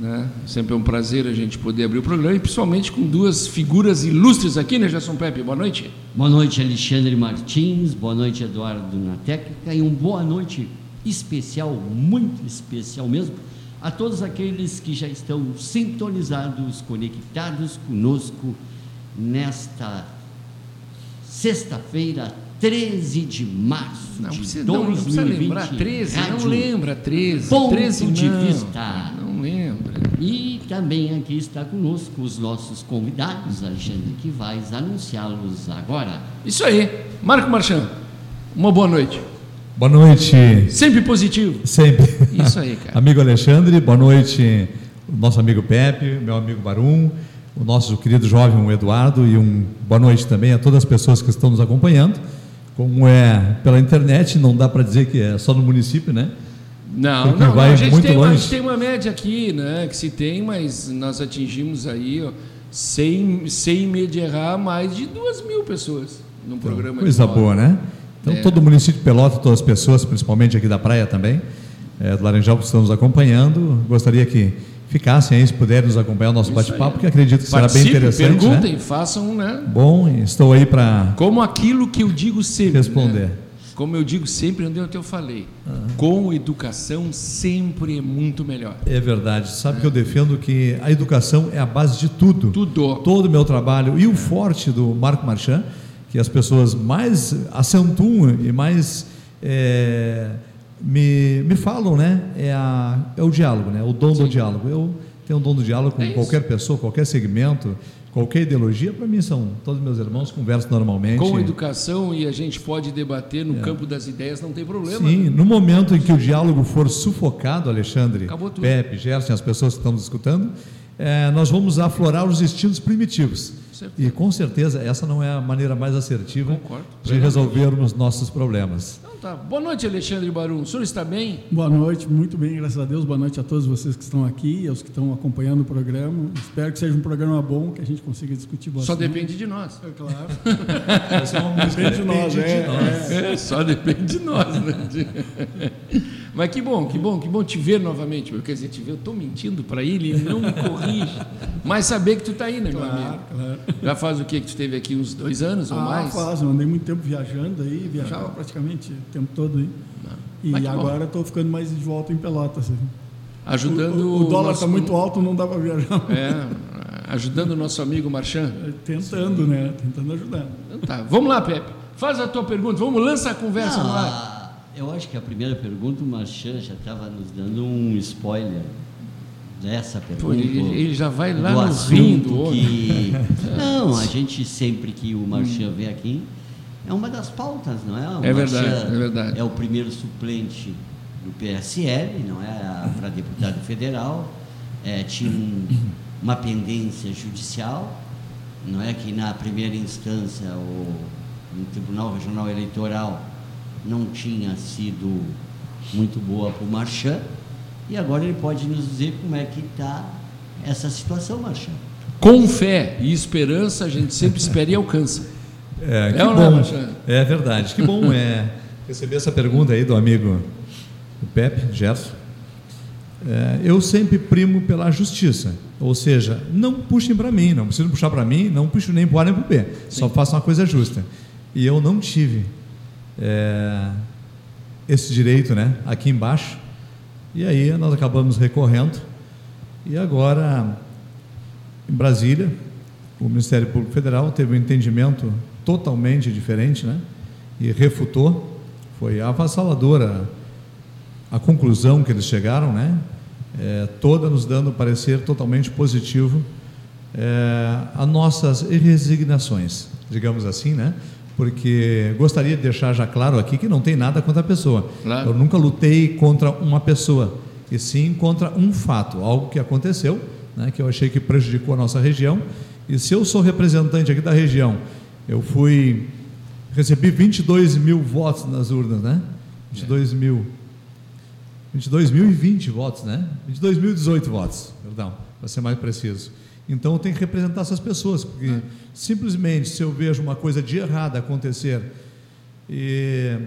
Né? Sempre é um prazer a gente poder abrir o programa, e principalmente com duas figuras ilustres aqui, né, Gerson Pepe? Boa noite. Boa noite, Alexandre Martins. Boa noite, Eduardo na técnica. E uma boa noite especial, muito especial mesmo, a todos aqueles que já estão sintonizados, conectados conosco nesta sexta-feira, 13 de março Não de precisa, não, 2020. não precisa lembrar 13, não Rádio lembra 13. Ponto 13 de não, vista. Não lembra. E também aqui está conosco os nossos convidados, Alexandre, que vai anunciá-los agora. Isso aí. Marco Marchand, uma boa noite. Boa noite, Sempre positivo. sempre. Isso aí, cara. amigo Alexandre, boa noite, o nosso amigo Pepe, meu amigo Barum, o nosso querido jovem Eduardo e um boa noite também a todas as pessoas que estão nos acompanhando. Como é pela internet, não dá para dizer que é só no município, né? Não, não, não, vai a, gente muito tem uma, a gente tem uma média aqui, né? Que se tem, mas nós atingimos aí, ó, sem, sem medo de errar, mais de duas mil pessoas num programa de Coisa boa, né? Então, É. todo o município de Pelota, todas as pessoas, principalmente aqui da praia também, é, do Laranjal, que estão nos acompanhando, gostaria que ficassem aí, se puderem nos acompanhar o nosso bate-papo, porque acredito que será bem interessante. perguntem, Né? façam, né? Bom, estou aí para Como aquilo que eu digo sempre. responder. né? Como eu digo sempre, onde eu falei. Com educação sempre é muito melhor. É verdade. Sabe que eu defendo que a educação é a base de tudo. Tudo. Todo o meu trabalho. E o forte do Marco Marchand, que as pessoas mais acentuam e mais é, me, me falam, né? É, a, é o diálogo, né? O dom do diálogo. Eu tenho o dom do diálogo com É qualquer pessoa, qualquer segmento, qualquer ideologia. Para mim, são todos meus irmãos, converso normalmente. Com educação e a gente pode debater no campo das ideias, não tem problema. É. Sim, né? no momento em que o diálogo for sufocado, Alexandre. Pepe, Gerson, as pessoas que estão nos escutando, eh, nós vamos aflorar os instintos primitivos. Certeza. E com certeza essa não é a maneira mais assertiva Concordo. de resolvermos nossos problemas. Tá. Boa noite, Alexandre Barum. O senhor está bem? Boa noite, muito bem, graças a Deus. Boa noite a todos vocês que estão aqui e aos que estão acompanhando o programa. Espero que seja um programa bom, que a gente consiga discutir bastante. Só depende de nós. É claro. Depende de nós, é, É, só depende de nós, né? Mas que bom, que bom, que bom te ver novamente. meu. Quer dizer, te ver, eu estou mentindo para ele, ele não me corrige. Mas saber que tu está aí, né, meu amigo? Claro, claro. Já faz o quê? Que tu esteve aqui uns dois anos ou Ah, mais? faz, eu andei muito tempo viajando aí, viajava praticamente tempo todo aí. E agora estou ficando mais de volta em Pelotas. assim. Ajudando O, o dólar nosso- está muito alto, não dá para viajar. É, ajudando o nosso amigo Marchand. Tentando, né? Tentando ajudar. Então tá, vamos lá, Pepe. Faz a tua pergunta, vamos lançar a conversa no ar. Ah, eu acho que a primeira pergunta, o Marchand já estava nos dando um spoiler dessa pergunta. Pô, ele, ele já vai lá do no assunto rim do homem. que... Não, a gente sempre que o Marchand vem aqui, é uma das pautas, não é? O É verdade, é verdade. É o primeiro suplente do PSL, não é? Para deputado federal. É, tinha um- uma pendência judicial, não é? Que na primeira instância o, no Tribunal Regional Eleitoral não tinha sido muito boa para o Marchand. E agora ele pode nos dizer como é que está essa situação, Marchand. Com fé e esperança, a gente sempre espera e alcança. É, que É não é, bom. É verdade. Que bom é receber essa pergunta aí do amigo Pepe, Gerson. É, eu sempre primo pela justiça. Ou seja, não puxem para mim, não precisam puxar para mim, não puxem nem para o A nem para o B. Só façam uma coisa justa. E eu não tive é, esse direito né, aqui embaixo. E aí nós acabamos recorrendo. E agora, em Brasília, o Ministério Público Federal teve um entendimento totalmente diferente, né? E refutou. Foi avassaladora a conclusão que eles chegaram, né? É, toda nos dando parecer totalmente positivo é, a nossas resignações, digamos assim, né? Porque gostaria de deixar já claro aqui que não tem nada contra a pessoa. Claro. Eu nunca lutei contra uma pessoa, e sim contra um fato, algo que aconteceu, né, que eu achei que prejudicou a nossa região. E se eu sou representante aqui da região, eu fui recebi 22 mil votos nas urnas, né? 22 mil. 22.020 votos, né? 22.018 votos, perdão, para ser mais preciso. Então eu tenho que representar essas pessoas, porque simplesmente se eu vejo uma coisa de errada acontecer e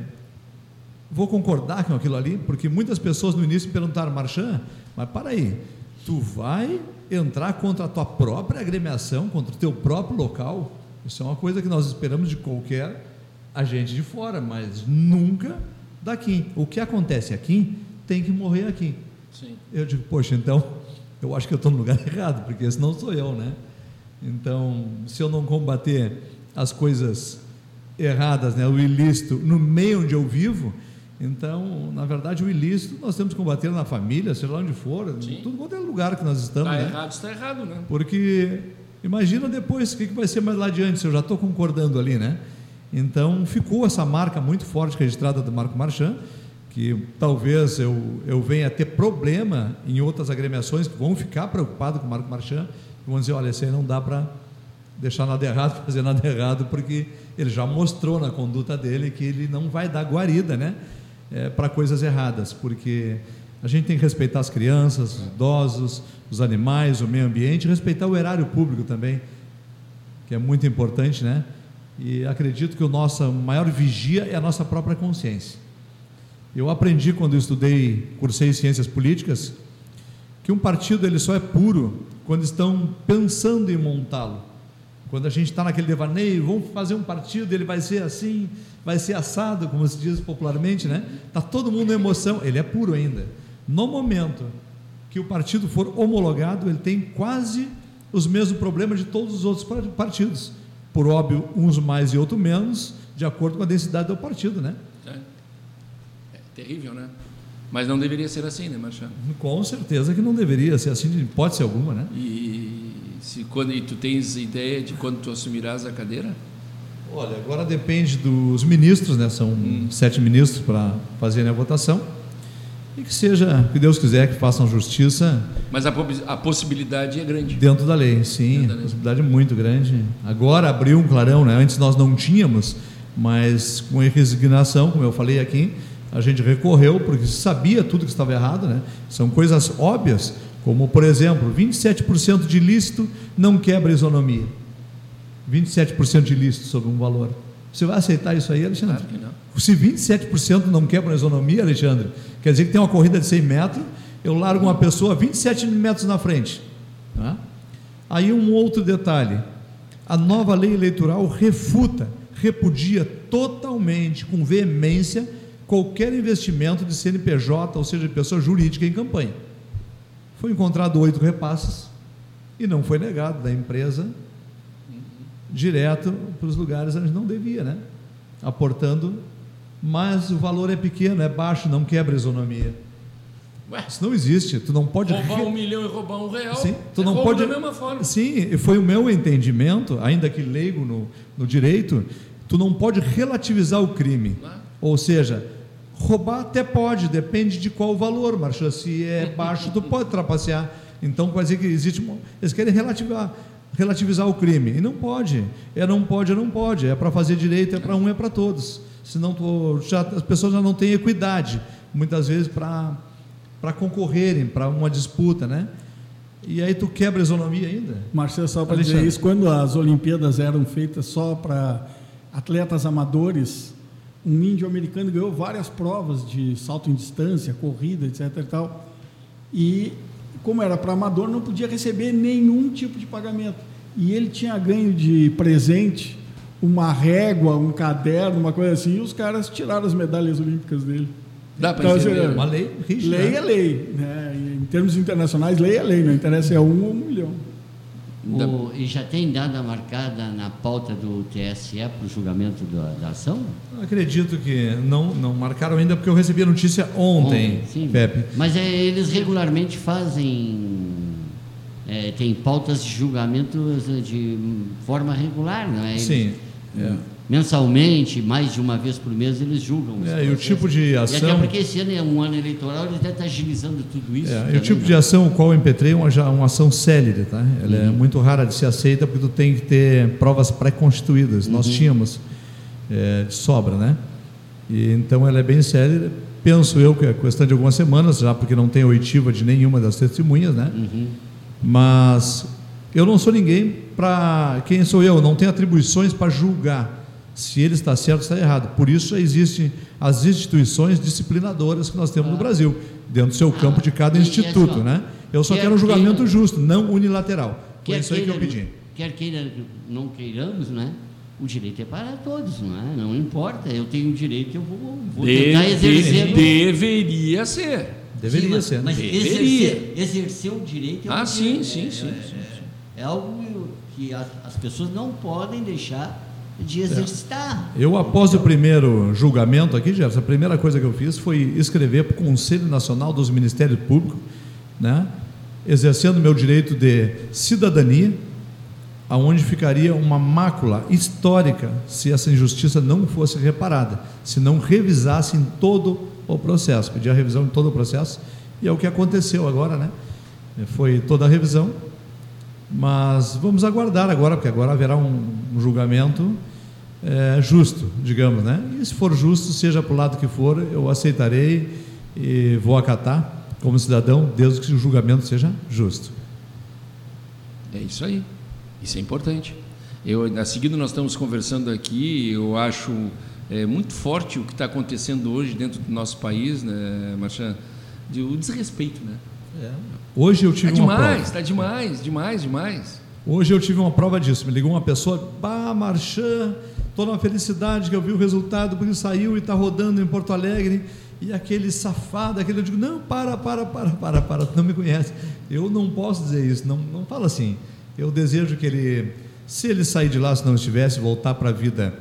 vou concordar com aquilo ali, porque muitas pessoas no início perguntaram, Marchand, mas para aí, Tu vai entrar contra a tua própria agremiação, contra o teu próprio local. Isso é uma coisa que nós esperamos de qualquer agente de fora, mas nunca daqui. O que acontece aqui tem que morrer aqui. Sim. Eu digo, poxa, então eu acho que eu estou no lugar errado, porque esse não sou eu, né? Então, se eu não combater as coisas erradas, né, o ilícito, no meio onde eu vivo, então, na verdade, o ilícito nós temos que combater na família, seja lá onde for, Sim. em tudo quanto é lugar que nós estamos. Está né? errado, está errado, né? Porque imagina depois o que que vai ser mais lá adiante, se eu já estou concordando ali, né? Então ficou essa marca muito forte registrada do Marco Marchand, que talvez eu, eu venha a ter problema em outras agremiações que vão ficar preocupados com o Marco Marchand, e vão dizer, olha, esse aí não dá para deixar nada errado, fazer nada errado, porque ele já mostrou na conduta dele que ele não vai dar guarida, né? para coisas erradas, porque a gente tem que respeitar as crianças, os idosos, os animais, o meio ambiente, respeitar o erário público também, que é muito importante, né? E acredito que o nosso maior vigia é a nossa própria consciência. Eu aprendi quando eu estudei, cursei ciências políticas, que um partido ele só é puro quando estão pensando em montá-lo. Quando a gente está naquele devaneio, vamos fazer um partido, ele vai ser assim, vai ser assado, como se diz popularmente, né? Tá todo mundo em emoção, ele é puro ainda. No momento que o partido for homologado, ele tem quase os mesmos problemas de todos os outros par- partidos. Por óbvio, uns mais e outros menos, de acordo com a densidade do partido, né? É, é terrível, né? Mas não deveria ser assim, né, Marchand? Com certeza que não deveria ser assim, de hipótese alguma, né? E se quando e tu tens ideia de quando tu assumirás a cadeira? Olha, agora depende dos ministros, né? São sete ministros para fazerem a votação. E que seja, que Deus quiser, que façam justiça Mas a, a possibilidade é grande. dentro da lei. Sim, da lei. possibilidade muito grande. Agora abriu um clarão, né? Antes nós não tínhamos, mas com resignação, como eu falei aqui, a gente recorreu porque sabia tudo que estava errado, né? São coisas óbvias, como por exemplo, 27% de ilícito não quebra isonomia. 27% de ilícito sobre um valor. Você vai aceitar isso aí, Alexandre? Claro que não. Se 27% não quebra a isonomia, Alexandre, quer dizer que tem uma corrida de 100 metros, eu largo uma pessoa 27 metros na frente. tá? Aí um outro detalhe: a nova lei eleitoral refuta, repudia totalmente, com veemência, qualquer investimento de CNPJ, ou seja, de pessoa jurídica em campanha. Foi encontrado oito repasses e não foi negado da empresa direto para os lugares onde não devia, né? Aportando, mas o valor é pequeno, é baixo, não quebra a isonomia. Ué, Isso não existe. Tu não pode roubar um milhão e roubar um real. Sim, tu é não pode. da mesma forma. Sim, foi o meu entendimento, ainda que leigo no, no direito, tu não pode relativizar o crime. Claro. Ou seja, roubar até pode, depende de qual valor, Marcha. Se é baixo, tu pode trapacear. Então, quer dizer que existe. Eles querem relativizar, relativizar o crime. E não pode. É não pode, é não pode. É para fazer direito, é para um, é para todos. Senão tu, já, as pessoas já não têm equidade, muitas vezes, para concorrerem para uma disputa, né? E aí tu quebra a isonomia ainda. Marcelo, só para dizer isso, quando as Olimpíadas eram feitas só para atletas amadores, um índio americano ganhou várias provas de salto em distância, corrida, etc. E, tal, e como era para amador, não podia receber nenhum tipo de pagamento. E ele tinha ganho de presente uma régua, um caderno, uma coisa assim, e os caras tiraram as medalhas olímpicas dele. Dá para Então, entender. assim, Uma lei rígida. Lei né? é lei. Né? Em termos internacionais, lei é lei, não interessa é um ou um milhão. O- e já tem data marcada na pauta do TSE para o julgamento da, da ação? Acredito que não, não marcaram ainda, porque eu recebi a notícia ontem, sim. Pepe. Mas é, eles regularmente fazem. é, tem pautas de julgamentos de forma regular, não é? Eles- Sim. É. Mensalmente, mais de uma vez por mês, eles julgam. É, e o tipo de E até ação- porque esse ano é um ano eleitoral, eles devem estar agilizando tudo isso. É, e o tipo né? de ação, o qual eu impetrei, é uma, já- uma ação célere, tá? Ela é muito rara de ser aceita porque tu tem que ter provas pré-constituídas. Nós tínhamos é, de sobra, né? E, então ela é bem célere. Penso eu que é questão de algumas semanas, já porque não tem oitiva de nenhuma das testemunhas, né? Uhum. Mas eu não sou ninguém para. Quem sou eu? Não tenho atribuições para julgar se ele está certo ou está errado. Por isso existem as instituições disciplinadoras que nós temos no Brasil, dentro do seu campo de cada e instituto, né? Eu só Quer quero um julgamento queira- justo, não unilateral. Foi isso aí que eu pedi. Quer queira, não queiramos, né? O direito é para todos, não é? Não importa. Eu tenho o direito, eu vou, vou tentar exercer. Deve- deveria ser. Deveria Sim, mas- ser. né? Mas Deveria. exercer, exercer o direito é um Ah, sim, direito, sim, é- sim, é- sim, É algo que as, as pessoas não podem deixar de exercitar. Eu, após o primeiro julgamento aqui, Jefferson, a primeira coisa que eu fiz foi escrever para o Conselho Nacional dos Ministérios Públicos, né, exercendo meu direito de cidadania, aonde ficaria uma mácula histórica se essa injustiça não fosse reparada, se não revisassem todo o processo. Pedi a revisão de todo o processo e é o que aconteceu agora, né? Foi toda a revisão, mas vamos aguardar agora, porque agora haverá um, um julgamento é, justo, digamos, né? E se for justo, seja para o lado que for, eu aceitarei e vou acatar como cidadão, desde que o julgamento seja justo. É isso aí. Isso é importante. Eu, a seguida, nós estamos conversando aqui. Eu acho é, muito forte o que está acontecendo hoje dentro do nosso país, né, Marchand? De, o desrespeito, né? Hoje eu tive uma prova. demais, está demais, demais, demais. Hoje eu tive uma prova disso. Me ligou uma pessoa, bah, Marchand, estou na felicidade que eu vi o resultado, porque saiu e está rodando em Porto Alegre. E aquele safado, aquele, eu digo, não, para, para, para, para, para, tu não me conhece. Eu não posso dizer isso, não, não fala assim. Eu desejo que ele, se ele sair de lá, se não estivesse, voltar para a vida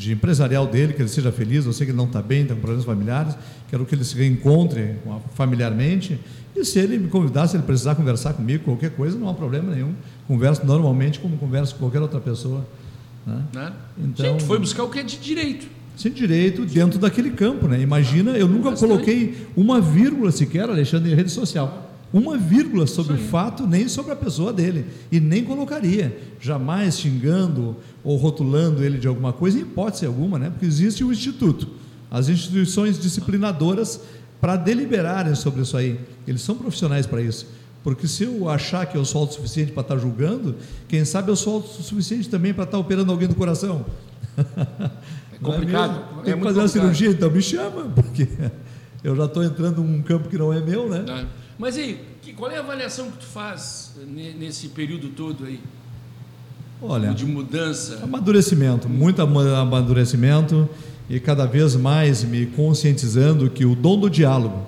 de empresarial dele, que ele seja feliz. Eu sei que ele não está bem, está com problemas familiares. Quero que ele se reencontre familiarmente. E se ele me convidar, se ele precisar conversar comigo, qualquer coisa, não há problema nenhum. Converso normalmente como converso com qualquer outra pessoa. Né? Né? Então- Gente, foi buscar o que é de direito. Sem direito dentro daquele campo, né? Imagina, eu nunca coloquei uma vírgula sequer, Alexandre, em rede social. Uma vírgula sobre o fato, nem sobre a pessoa dele. E nem colocaria. Jamais xingando ou rotulando ele de alguma coisa, em hipótese alguma, né? Porque existe o Instituto, as instituições disciplinadoras para deliberarem sobre isso aí. Eles são profissionais para isso. Porque se eu achar que eu sou autossuficiente para estar julgando, quem sabe eu sou autossuficiente também para estar operando alguém do coração. É Não complicado. É Tem que muito fazer uma complicado. cirurgia, então me chama, porque eu já estou entrando num campo que não é meu, né? Né? Mas aí, que- qual é a avaliação que tu faz ne- nesse período todo aí? Olha, De mudança? amadurecimento, muito ama- amadurecimento e cada vez mais me conscientizando que o dom do diálogo,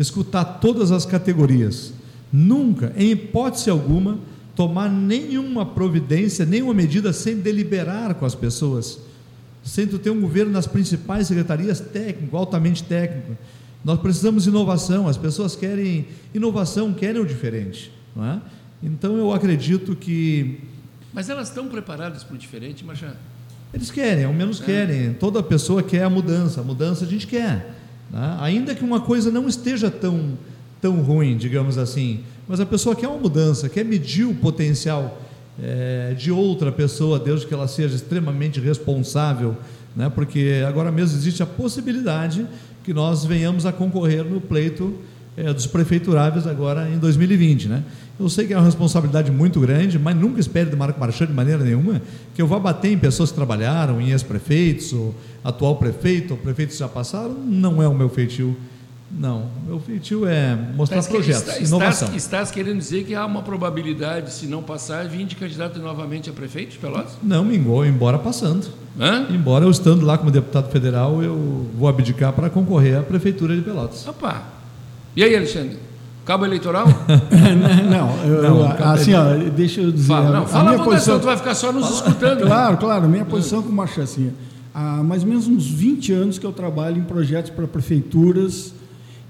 escutar todas as categorias, nunca, em hipótese alguma, tomar nenhuma providência, nenhuma medida sem deliberar com as pessoas, sem tu ter um governo nas principais secretarias técnico, altamente técnico. Nós precisamos de inovação, as pessoas querem inovação, querem o diferente, não é? Então eu acredito que Mas elas estão preparadas para o diferente, Machado? eles querem, ao menos querem. Toda pessoa quer a mudança. A mudança a gente quer. né? Ainda que uma coisa não esteja tão, tão ruim, digamos assim. Mas a pessoa quer uma mudança, quer medir o potencial eh, de outra pessoa, desde que ela seja extremamente responsável. Né? Porque agora mesmo existe a possibilidade que nós venhamos a concorrer no pleito eh, dos prefeituráveis agora em 2020. Né? Eu sei que é uma responsabilidade muito grande, mas nunca espere do Marco Marchand de maneira nenhuma que eu vá bater em pessoas que trabalharam, em ex-prefeitos, ou atual prefeito, ou prefeitos que já passaram. Não é o meu feitio. Não, meu feitio é mostrar Estás que- projetos, está- inovação. Estás, estás querendo dizer que há uma probabilidade, se não passar, vir de candidato novamente a prefeito de Pelotas? Não, me engol- embora passando. Hã? Embora eu estando lá como deputado federal, eu vou abdicar para concorrer à prefeitura de Pelotas. Opa! E aí, Alexandre? Cabo eleitoral? não, eu, Não, eu- assim, ó, deixa eu dizer. Fala, não, a fala a minha posição- tu vai ficar só nos escutando. né? Claro, claro. Minha posição como Marcha assim, há mais ou menos uns 20 anos que eu trabalho em projetos para prefeituras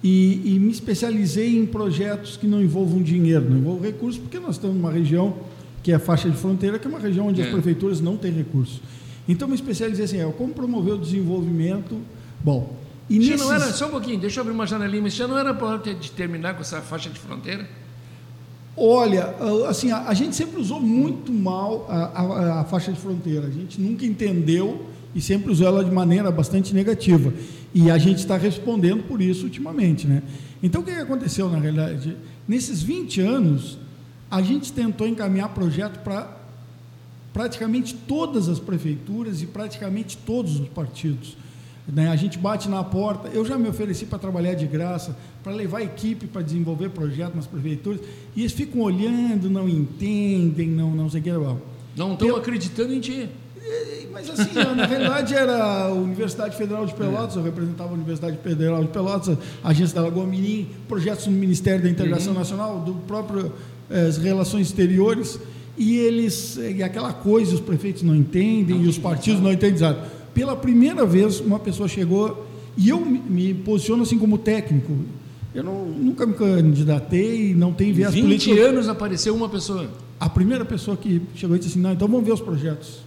e, e me especializei em projetos que não envolvam dinheiro, não envolvam recursos, porque nós estamos numa região que é a faixa de fronteira, que é uma região onde É. as prefeituras não têm recursos. Então, me especializei assim, é, como promover o desenvolvimento. Bom, e Já nesses... não era, só um pouquinho, deixa eu abrir uma janelinha, mas já não era para de terminar com essa faixa de fronteira? Olha, assim, a, a gente sempre usou muito mal a, a- a faixa de fronteira. A gente nunca entendeu e sempre usou ela de maneira bastante negativa. E a gente está respondendo por isso ultimamente, né? Então, o que aconteceu, na realidade? Nesses 20 anos, a gente tentou encaminhar projeto para praticamente todas as prefeituras e praticamente todos os partidos. Né? A gente bate na porta. Eu já me ofereci para trabalhar de graça, para levar equipe para desenvolver projetos nas prefeituras, e eles ficam olhando, não entendem, não, não sei o que. Não estão acreditando em ti. Mas assim, na verdade era a Universidade Federal de Pelotas, eu representava a Universidade Federal de Pelotas, a agência da Lagoa Mirim, projetos no Ministério da Integração uhum. Nacional, do próprio eh, relações exteriores, e eles, e aquela coisa, os prefeitos não entendem, não, e os partidos não entendem. Pela primeira vez, uma pessoa chegou, e eu me, me posiciono assim como técnico, eu não, nunca me candidatei, não tenho viés 20 político. 20 anos apareceu uma pessoa. A primeira pessoa que chegou e disse assim, não, então vamos ver os projetos.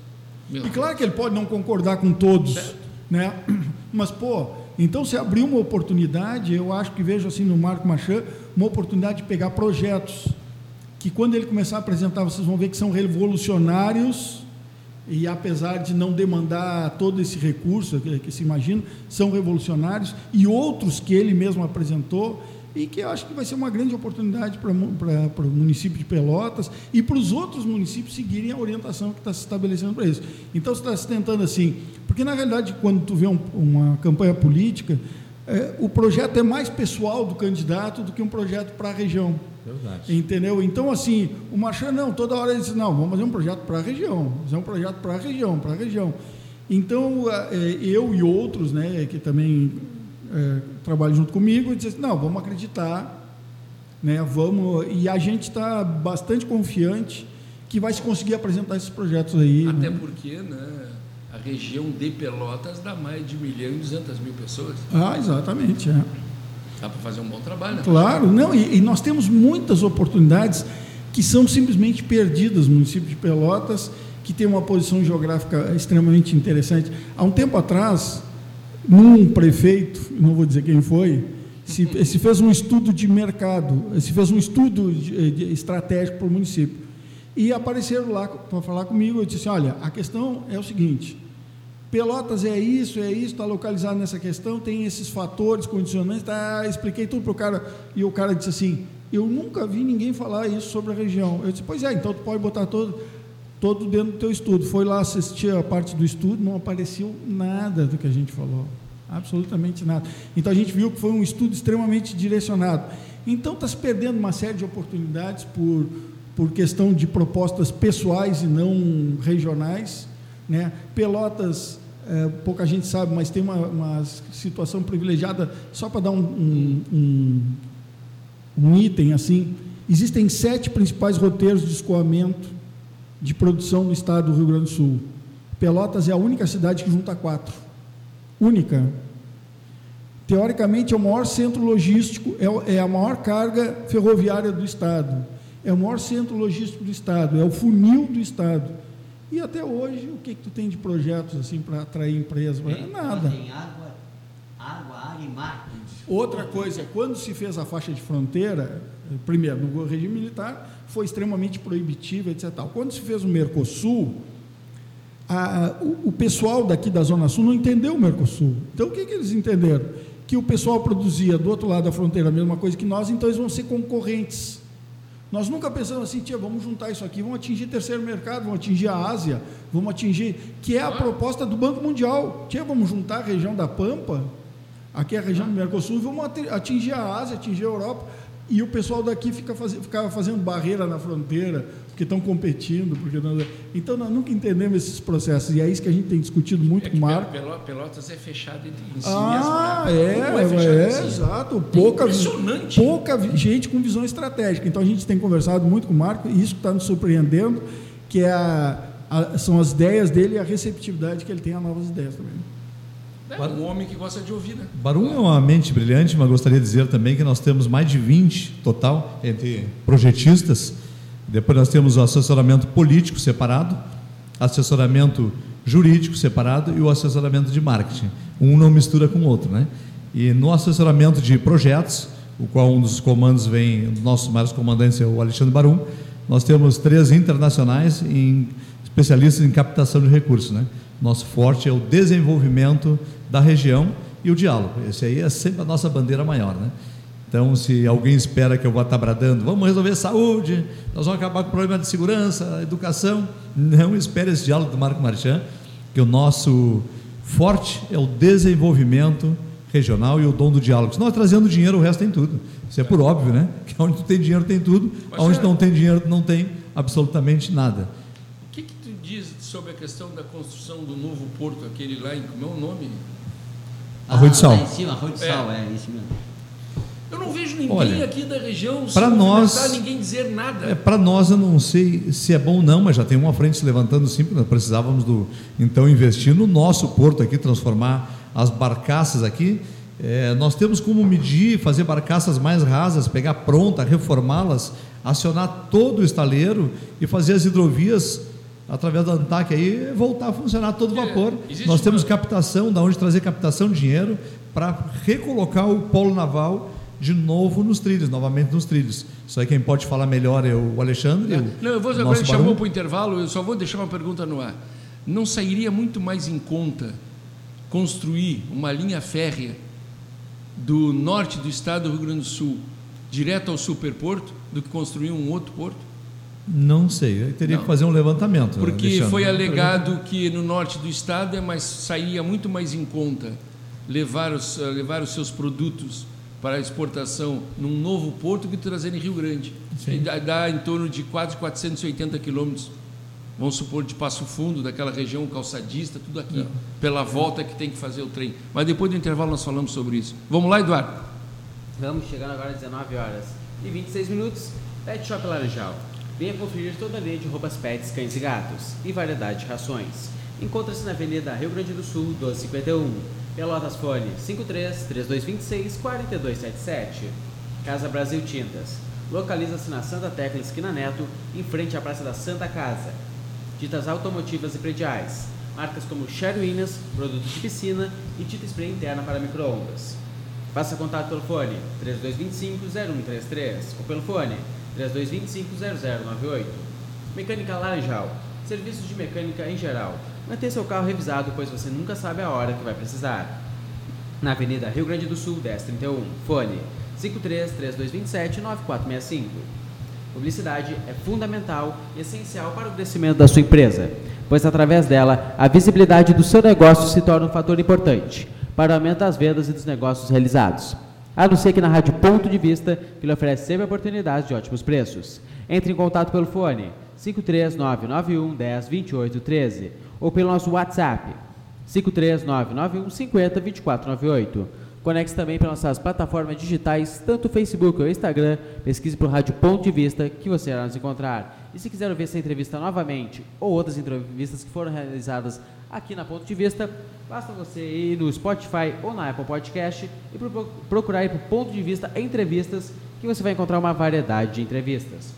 Meu e claro que ele pode não concordar com todos, né? Mas, pô, então se abriu uma oportunidade, eu acho que vejo assim no Marco Machan, uma oportunidade de pegar projetos que quando ele começar a apresentar, vocês vão ver que são revolucionários e apesar de não demandar todo esse recurso que, que se imagina, são revolucionários. E outros que ele mesmo apresentou e que eu acho que vai ser uma grande oportunidade para, o município de Pelotas e para os outros municípios seguirem a orientação que está se estabelecendo para isso. Então, você está se tentando assim, porque na realidade, quando tu vê um, uma campanha política, é, o projeto é mais pessoal do candidato do que um projeto para a região. Verdade. Entendeu? Então, assim, o Marchand não, toda hora ele diz, não, vamos fazer um projeto para a região, fazer um projeto para a região, para a região. Então, é, eu e outros, né, que também é, trabalham junto comigo, dizem, não, vamos acreditar, né, vamos, e a gente está bastante confiante que vai se conseguir apresentar esses projetos aí. Até né? porque, né, a região de Pelotas dá mais de 1 milhão e 200 mil pessoas. Ah, exatamente, é. Dá para fazer um bom trabalho. Né? Claro, não, e, e, nós temos muitas oportunidades que são simplesmente perdidas no município de Pelotas, que tem uma posição geográfica extremamente interessante. Há um tempo atrás, num prefeito, não vou dizer quem foi, se, se fez um estudo de mercado, se fez um estudo de, de, estratégico para o município. E apareceram lá para falar comigo, eu disse, olha, a questão é o seguinte, Pelotas é isso, é isso, está localizado nessa questão, tem esses fatores condicionantes, tá, expliquei tudo para o cara, e o cara disse assim, eu nunca vi ninguém falar isso sobre a região. Eu disse, pois é, então tu pode botar todo, todo dentro do teu estudo. Foi lá assistir a parte do estudo, não apareceu nada do que a gente falou, absolutamente nada. Então a gente viu que foi um estudo extremamente direcionado. Então está se perdendo uma série de oportunidades por, por questão de propostas pessoais e não regionais. Né? Pelotas é, pouca gente sabe, mas tem uma, uma situação privilegiada, só para dar um, um, um, um, item assim, existem sete principais roteiros de escoamento de produção no estado do Rio Grande do Sul. Pelotas é a única cidade que junta quatro. Única. Teoricamente é o maior centro logístico, é, é a maior carga ferroviária do estado, é o maior centro logístico do estado, é o funil do estado e até hoje, o que, que tu tem de projetos assim para atrair empresas? Tem, Nada. Tem água, água, água e mar. Outra coisa, quando se fez a faixa de fronteira, primeiro, no regime militar, foi extremamente proibitiva, etc. Quando se fez o Mercosul, a, o, o, pessoal daqui da Zona Sul não entendeu o Mercosul. Então, o que, que eles entenderam? Que o pessoal produzia do outro lado da fronteira a mesma coisa que nós, então eles vão ser concorrentes. Nós nunca pensamos assim, tia, vamos juntar isso aqui, vamos atingir terceiro mercado, vamos atingir a Ásia, vamos atingir, que é a proposta do Banco Mundial. Tia, vamos juntar a região da Pampa, aqui é a região do Mercosul, e vamos atingir a Ásia, atingir a Europa. E o pessoal daqui fica faz, ficava fazendo barreira na fronteira, porque estão competindo. Porque não... Então, nós nunca entendemos esses processos. E é isso que a gente tem discutido muito é com o Marco. Pelotas é fechado em si ah, mesmo. Né? É, é, é si. exato. Pouca, Impressionante. Pouca gente com visão estratégica. Então, a gente tem conversado muito com o Marco, e isso está nos surpreendendo, que é a, a, são as ideias dele e a receptividade que ele tem a novas ideias também. É um homem que gosta de ouvir, né? Barum é uma mente brilhante, mas gostaria de dizer também que nós temos mais de 20 total entre projetistas. Depois nós temos o assessoramento político separado, assessoramento jurídico separado e o assessoramento de marketing. Um não mistura com o outro, né? E no assessoramento de projetos, o qual um dos comandos vem, nossos maiores comandantes é o Alexandre Barum, nós temos três internacionais em especialistas em captação de recursos, né? Nosso forte é o desenvolvimento da região e o diálogo. Esse aí é sempre a nossa bandeira maior, né? Então, se alguém espera que eu vá estar bradando, vamos resolver saúde, nós vamos acabar com o problema de segurança, educação, não espere esse diálogo do Marco Marchand, que o nosso forte é o desenvolvimento regional e o dom do diálogo. Se nós trazendo dinheiro, o resto tem tudo. Isso é por óbvio, né? Que onde tem dinheiro tem tudo, Mas onde é- não tem dinheiro não tem absolutamente nada. O que, que tu diz sobre a questão da construção do novo porto, aquele lá em. Como é o nome? Arroio de Ah, Sal. lá em cima, Arroio de É. Sal, é, isso mesmo. Eu não vejo ninguém Olha, aqui da região se nós- ninguém dizer nada. É, Para nós, eu não sei se é bom ou não, mas já tem uma frente se levantando sim, nós precisávamos do então investir no nosso porto aqui, transformar as barcaças aqui. É, nós temos como medir, fazer barcaças mais rasas, pegar pronta, reformá-las, acionar todo o estaleiro e fazer as hidrovias através da ANTAC aí voltar a funcionar a todo É, vapor. existe Nós temos uma- captação, da onde trazer captação de dinheiro para recolocar o polo naval de novo nos trilhos, novamente nos trilhos. Isso aí quem pode falar melhor é o Alexandre. o Não, eu vou, agora ele chamou para o intervalo, eu só vou deixar uma pergunta no ar. Não sairia muito mais em conta construir uma linha férrea do norte do estado do Rio Grande do Sul direto ao superporto do que construir um outro porto? Não sei, eu teria Não. que fazer um levantamento. Porque Alexandre. foi alegado que no norte do estado é mais, sairia muito mais em conta levar os, eh, levar os seus produtos para exportação num novo porto que trazer em Rio Grande. Sim. E dá, dá em torno de quase 480 quilômetros. Vamos supor de Passo Fundo, daquela região calçadista, tudo aqui, pela volta que tem que fazer o trem. Mas depois do intervalo nós falamos sobre isso. Vamos lá, Eduardo? Vamos chegando agora às 19 horas e 26 minutos. Pet Shop Laranjal. Venha conferir toda a linha de roupas pets, cães e gatos e variedade de rações. Encontra-se na Avenida Rio Grande do Sul, 1251. Pelotas Fone 53 3226 4277. Casa Brasil Tintas. Localiza-se na Santa Tecla Esquina Neto, em frente à Praça da Santa Casa. Tintas automotivas e prediais. Marcas como Sherwinas, produtos de piscina e tinta spray interna para microondas. Faça contato pelo fone 3225-0133 ou pelo fone 3225-0098. Mecânica Laranjal. Serviços de mecânica em geral. Mantenha seu carro revisado, pois você nunca sabe a hora que vai precisar. Na Avenida Rio Grande do Sul, 1031. Fone 53-3227-9465. Publicidade é fundamental e essencial para o crescimento da sua empresa, pois através dela a visibilidade do seu negócio se torna um fator importante para o aumento das vendas e dos negócios realizados. Anuncie aqui na Rádio Ponto de Vista, que lhe oferece sempre oportunidades de ótimos preços. Entre em contato pelo fone 53991 10 28 13 ou pelo nosso WhatsApp 53991 50 2498. Conecte também pelas nossas plataformas digitais, tanto Facebook ou Instagram. Pesquise por Rádio Ponto de Vista que você irá nos encontrar. E se quiser ouvir essa entrevista novamente ou outras entrevistas que foram realizadas aqui na Ponto de Vista, basta você ir no Spotify ou na Apple Podcast e pro- procurar aí por Ponto de Vista Entrevistas, que você vai encontrar uma variedade de entrevistas.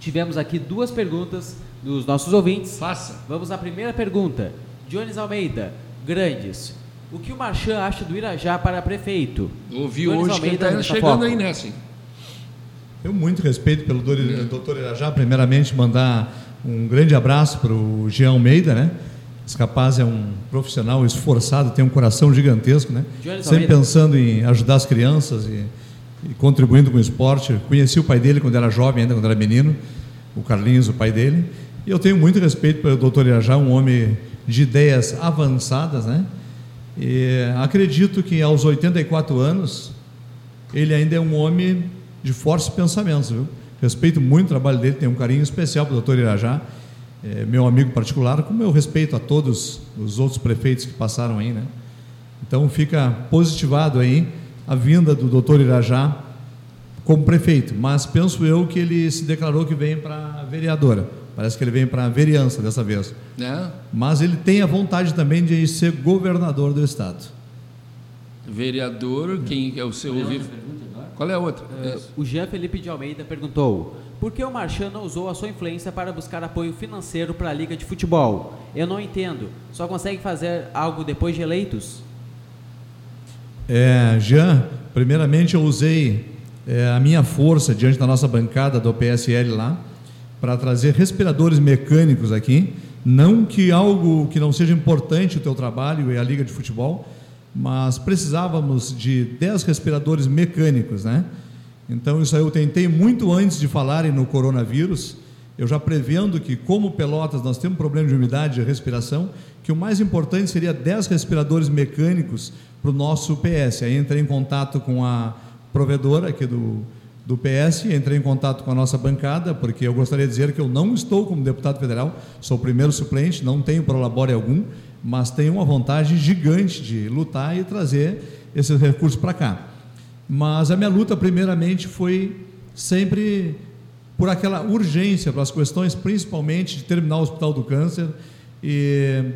Tivemos aqui duas perguntas dos nossos ouvintes. Faça. Vamos à primeira pergunta. Jones Almeida, Grandes. O que o Marchand acha do Irajá para prefeito? Ouvi Jones hoje que Almeida, está Botafogo. chegando aí nessa. hein? Eu muito respeito pelo doutor, doutor Irajá, primeiramente mandar um grande abraço para o Jean Almeida, né? Esse rapaz é um profissional esforçado, tem um coração gigantesco, né? Jones Sempre Almeida. pensando em ajudar as crianças e, e contribuindo com o esporte. Conheci o pai dele quando era jovem, ainda quando era menino, o Carlinhos, o pai dele. E eu tenho muito respeito pelo doutor Irajá, um homem de ideias avançadas, né? E acredito que aos 84 anos ele ainda é um homem de fortes pensamentos, viu? Respeito muito o trabalho dele, tenho um carinho especial para o doutor Irajá, é meu amigo particular, como eu respeito a todos os outros prefeitos que passaram aí, né? Então fica positivado aí a vinda do doutor Irajá como prefeito, mas penso eu que ele se declarou que vem para vereadora. Parece que ele vem para vereança dessa vez. Né? Mas ele tem a vontade também de ser governador do estado. Vereador, quem é o seu Qual é a agora? Qual é a outra? Isso. o Jean Felipe de Almeida perguntou: Por que o Marchand não usou a sua influência para buscar apoio financeiro para a Liga de Futebol? Eu não entendo. Só consegue fazer algo depois de eleitos? É, Jean, primeiramente eu usei é, a minha força diante da nossa bancada do PSL lá para trazer respiradores mecânicos aqui. Não que algo que não seja importante o teu trabalho e a liga de futebol, mas precisávamos de 10 respiradores mecânicos, né? Então isso aí eu tentei muito antes de falarem no coronavírus. eu já prevendo que, como Pelotas, nós temos problema de umidade de respiração, que o mais importante seria 10 respiradores mecânicos para o nosso PS. Aí entrei em contato com a provedora aqui do, do PS, entrei em contato com a nossa bancada, porque eu gostaria de dizer que eu não estou como deputado federal, sou o primeiro suplente, não tenho prolabore algum, mas tenho uma vontade gigante de lutar e trazer esses recursos para cá. Mas a minha luta, primeiramente, foi sempre por aquela urgência para as questões, principalmente de terminar o Hospital do Câncer e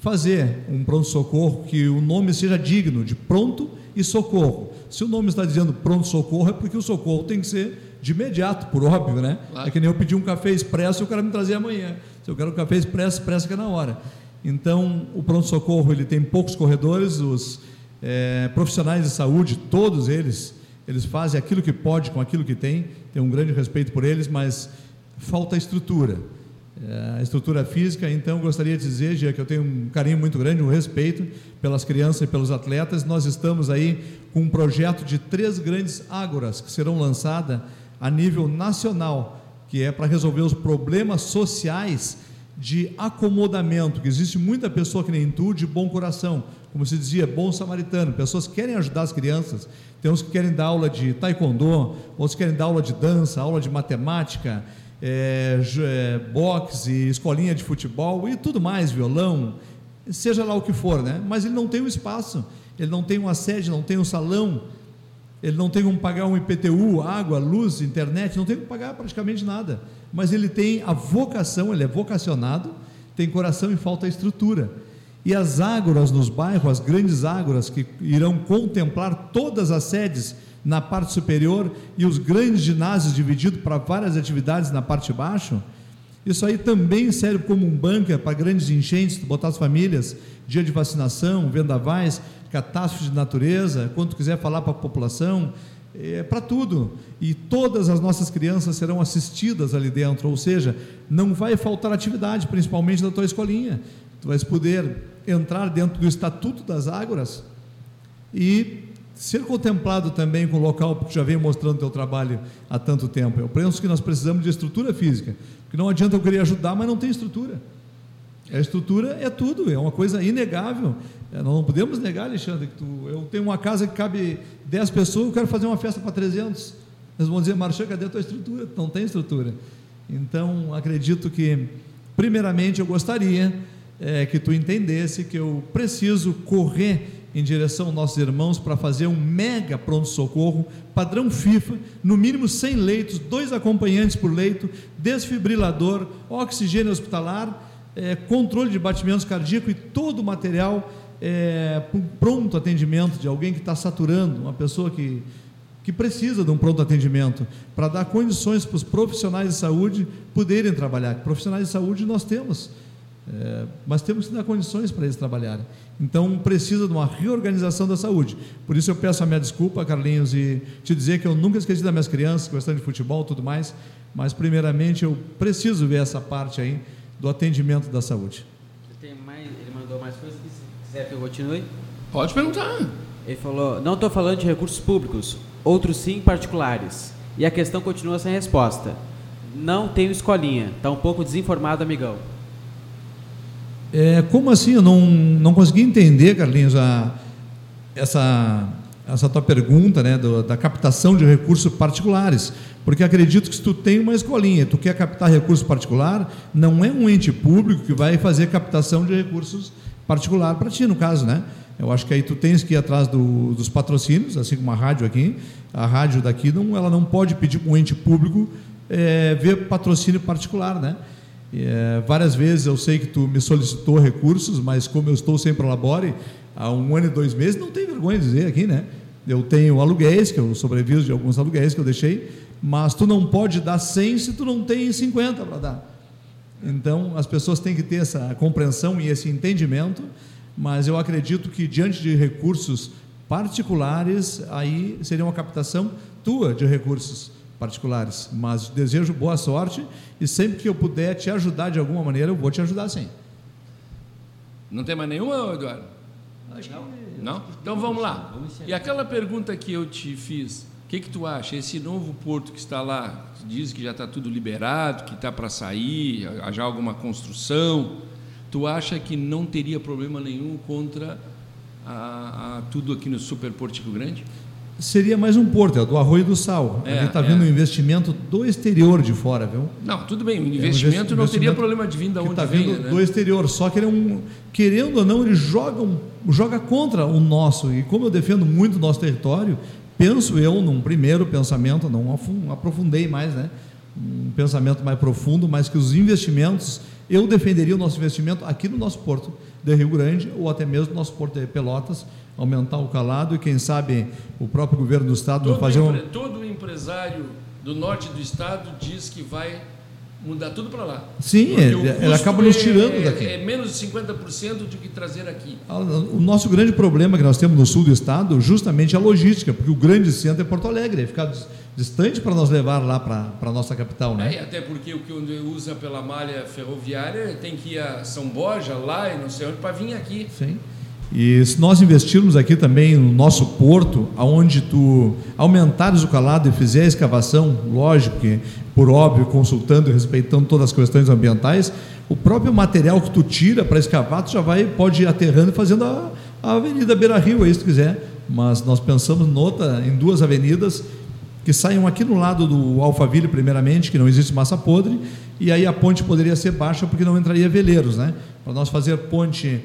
fazer um pronto-socorro que o nome seja digno de pronto e socorro. Se o nome está dizendo pronto-socorro, é porque o socorro tem que ser de imediato, por óbvio, né? Claro. É que nem eu pedir um café expresso e o cara me trazer amanhã. Se eu quero um café expresso, expresso que é na hora. Então, o pronto-socorro ele tem poucos corredores, os é, profissionais de saúde, todos eles, eles fazem aquilo que pode com aquilo que tem, tenho um grande respeito por eles, mas falta estrutura. A estrutura física, então gostaria de dizer, que eu tenho um carinho muito grande, um respeito pelas crianças e pelos atletas. Nós estamos aí com um projeto de três grandes ágoras que serão lançadas a nível nacional, que é para resolver os problemas sociais de acomodamento, que existe muita pessoa que nem tu de bom coração, como se dizia, bom samaritano, pessoas que querem ajudar as crianças, tem uns que querem dar aula de taekwondo, outros querem dar aula de dança, aula de matemática, é, é, boxe, escolinha de futebol e tudo mais, violão, seja lá o que for, né? Mas ele não tem um espaço, ele não tem uma sede, não tem um salão, ele não tem como pagar um IPTU, água, luz, internet, não tem como pagar praticamente nada. Mas ele tem a vocação, ele é vocacionado, tem coração e falta estrutura. E as ágoras nos bairros, as grandes ágoras que irão contemplar todas as sedes na parte superior e os grandes ginásios divididos para várias atividades na parte de baixo, isso aí também serve como um bunker para grandes enchentes, botar as famílias, dia de vacinação, vendavais, catástrofe de natureza, quando quiser falar para a população, é para tudo. E todas as nossas crianças serão assistidas ali dentro, ou seja, não vai faltar atividade, principalmente da tua escolinha. Tu vais poder entrar dentro do Estatuto das Ágoras e ser contemplado também com o local, porque já vem mostrando o teu trabalho há tanto tempo. Eu penso que nós precisamos de estrutura física, porque não adianta eu querer ajudar, mas não tem estrutura. A estrutura é tudo, é uma coisa inegável. É, nós não podemos negar, Alexandre, que tu, eu tenho uma casa que cabe 10 pessoas, eu quero fazer uma festa para 300. Eles vão dizer, Marchã, cadê a tua estrutura? Não tem estrutura. Então, acredito que, primeiramente, eu gostaria é, que tu entendesse que eu preciso correr em direção aos nossos irmãos para fazer um mega pronto-socorro, padrão FIFA, no mínimo 100 leitos, dois acompanhantes por leito, desfibrilador, oxigênio hospitalar, é, controle de batimentos cardíacos e todo o material é, pronto atendimento de alguém que está saturando, uma pessoa que, que precisa de um pronto atendimento, para dar condições para os profissionais de saúde poderem trabalhar. Profissionais de saúde nós temos é, mas temos que dar condições para eles trabalharem. Então, precisa de uma reorganização da saúde. Por isso, eu peço a minha desculpa, Carlinhos, e te dizer que eu nunca esqueci das minhas crianças, questão de futebol tudo mais, mas, primeiramente, eu preciso ver essa parte aí do atendimento da saúde. Tem mais, ele mandou mais coisas, se quiser que eu continue? Pode perguntar. Ele falou: não estou falando de recursos públicos, outros sim particulares. E a questão continua sem resposta. Não tenho escolinha, está um pouco desinformado, amigão. É, como assim? Eu não, não consegui entender, Carlinhos, a, essa, essa tua pergunta né, do, da captação de recursos particulares. Porque acredito que se tu tem uma escolinha, tu quer captar recurso particular, não é um ente público que vai fazer captação de recursos particular para ti, no caso, né? Eu acho que aí tu tens que ir atrás do, dos patrocínios, assim como a rádio aqui. A rádio daqui não, ela não pode pedir para um ente público é, ver patrocínio particular, né? É, várias vezes eu sei que tu me solicitou recursos, mas como eu estou sempre a Labore há um ano e dois meses, não tem vergonha de dizer aqui, né? Eu tenho aluguéis, que eu sobreviso de alguns aluguéis que eu deixei, mas tu não pode dar 100 se tu não tem 50 para dar. Então, as pessoas têm que ter essa compreensão e esse entendimento, mas eu acredito que diante de recursos particulares, aí seria uma captação tua de recursos particulares. Mas desejo boa sorte e sempre que eu puder te ajudar de alguma maneira, eu vou te ajudar sim. Não tem mais nenhuma, Eduardo? Acho não. não? Então vamos lá. E aquela pergunta que eu te fiz, O que, que tu acha? Esse novo porto que está lá, diz que já está tudo liberado, que está para sair, há já alguma construção. Tu acha que não teria problema nenhum contra a, a tudo aqui no Super Porto Rio Grande? Seria mais um porto, é o do Arroio do Sal. É, a gente está é. vendo um investimento do exterior de fora, viu? Não, tudo bem, o É um investimento não teria investimento problema de vir da onde está venha, vindo né? do exterior, só que ele é um, querendo ou não, ele joga, um, joga contra o nosso. E como eu defendo muito o nosso território, penso eu, num primeiro pensamento, não aprofundei mais, né? Um pensamento mais profundo, mas que os investimentos, eu defenderia o nosso investimento aqui no nosso porto de Rio Grande, ou até mesmo no nosso porto de Pelotas, aumentar o calado e quem sabe o próprio governo do estado Todo, fazer um. todo empresário do norte do estado diz que vai mudar tudo para lá. Sim, ele custo acaba nos é- tirando daqui. É menos de 50% do que trazer aqui. O nosso grande problema que nós temos no sul do estado, justamente é a logística, porque o grande centro é Porto Alegre, é ficar dis- distante para nós levar lá para a nossa capital, É, né? e até porque o que usa pela malha ferroviária tem que ir a São Borja, lá e não sei onde, para vir aqui. Sim. E se nós investirmos aqui também no nosso porto, aonde tu aumentares o calado e fizer a escavação, lógico que, por óbvio, consultando e respeitando todas as questões ambientais, o próprio material que tu tira para escavar, tu já vai, pode ir aterrando e fazendo a, a Avenida Beira Rio, aí se tu quiser. Mas nós pensamos noutra, em duas avenidas que saiam aqui no lado do Alphaville, primeiramente, que não existe massa podre, e aí a ponte poderia ser baixa porque não entraria veleiros, né? Para nós fazer ponte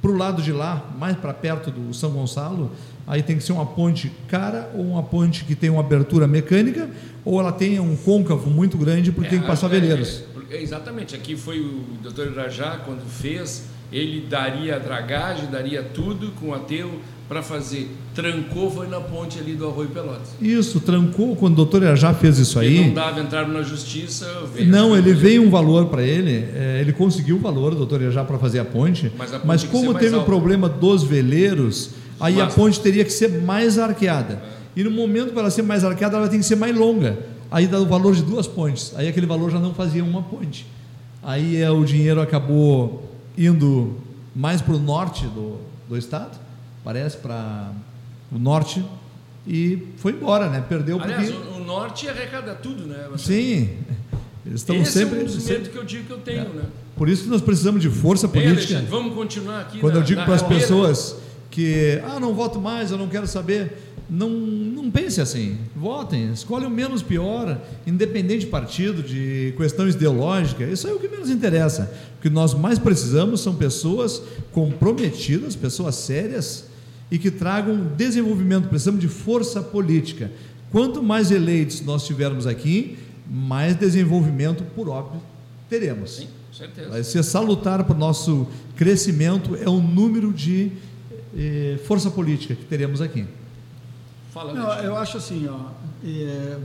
para o lado de lá, mais para perto do São Gonçalo, aí tem que ser uma ponte cara ou uma ponte que tenha uma abertura mecânica, ou ela tenha um côncavo muito grande porque tem que passar É, é, veleiros. porque- exatamente, aqui foi o Dr. Irajá, quando fez, ele daria a dragagem, daria tudo com o ateu para fazer. Trancou, foi na ponte ali do Arroio Pelotas. Isso, trancou quando o doutor já fez isso Ele aí. não dava, entraram na justiça. veio- Não, ele veio um valor para ele, é, ele conseguiu o valor, doutor já para fazer a ponte, Mas a ponte mas como teve o alta. problema dos veleiros, aí a Mas- ponte teria que ser mais arqueada. E no momento para ela ser mais arqueada, ela tem que ser mais longa. Aí dá o valor de duas pontes. Aí aquele valor já não fazia uma ponte. Aí é, o dinheiro acabou indo mais para o norte do, do estado, parece para o norte, e foi embora, né? Perdeu porque. Aliás, o, o norte arrecada tudo, né? Você- Sim, eles estão Esse sempre. é um dos sempre- que eu digo que eu tenho, né? por isso que nós precisamos de força Bem, política. Alexandre, vamos continuar aqui Quando na, eu digo para as pessoas que, ah, não voto mais, eu não quero saber, não, não pense assim. Votem, escolhe o menos pior, independente de partido, de questões ideológicas. Isso é o que menos interessa. O que nós mais precisamos são pessoas comprometidas, pessoas sérias e que tragam desenvolvimento. Precisamos de força política. Quanto mais eleitos nós tivermos aqui, mais desenvolvimento, por óbvio, teremos. Sim, certeza. Vai ser salutar para o nosso crescimento é o número de eh, força política que teremos aqui. Fala, Não, eu acho assim, ó, é, eh,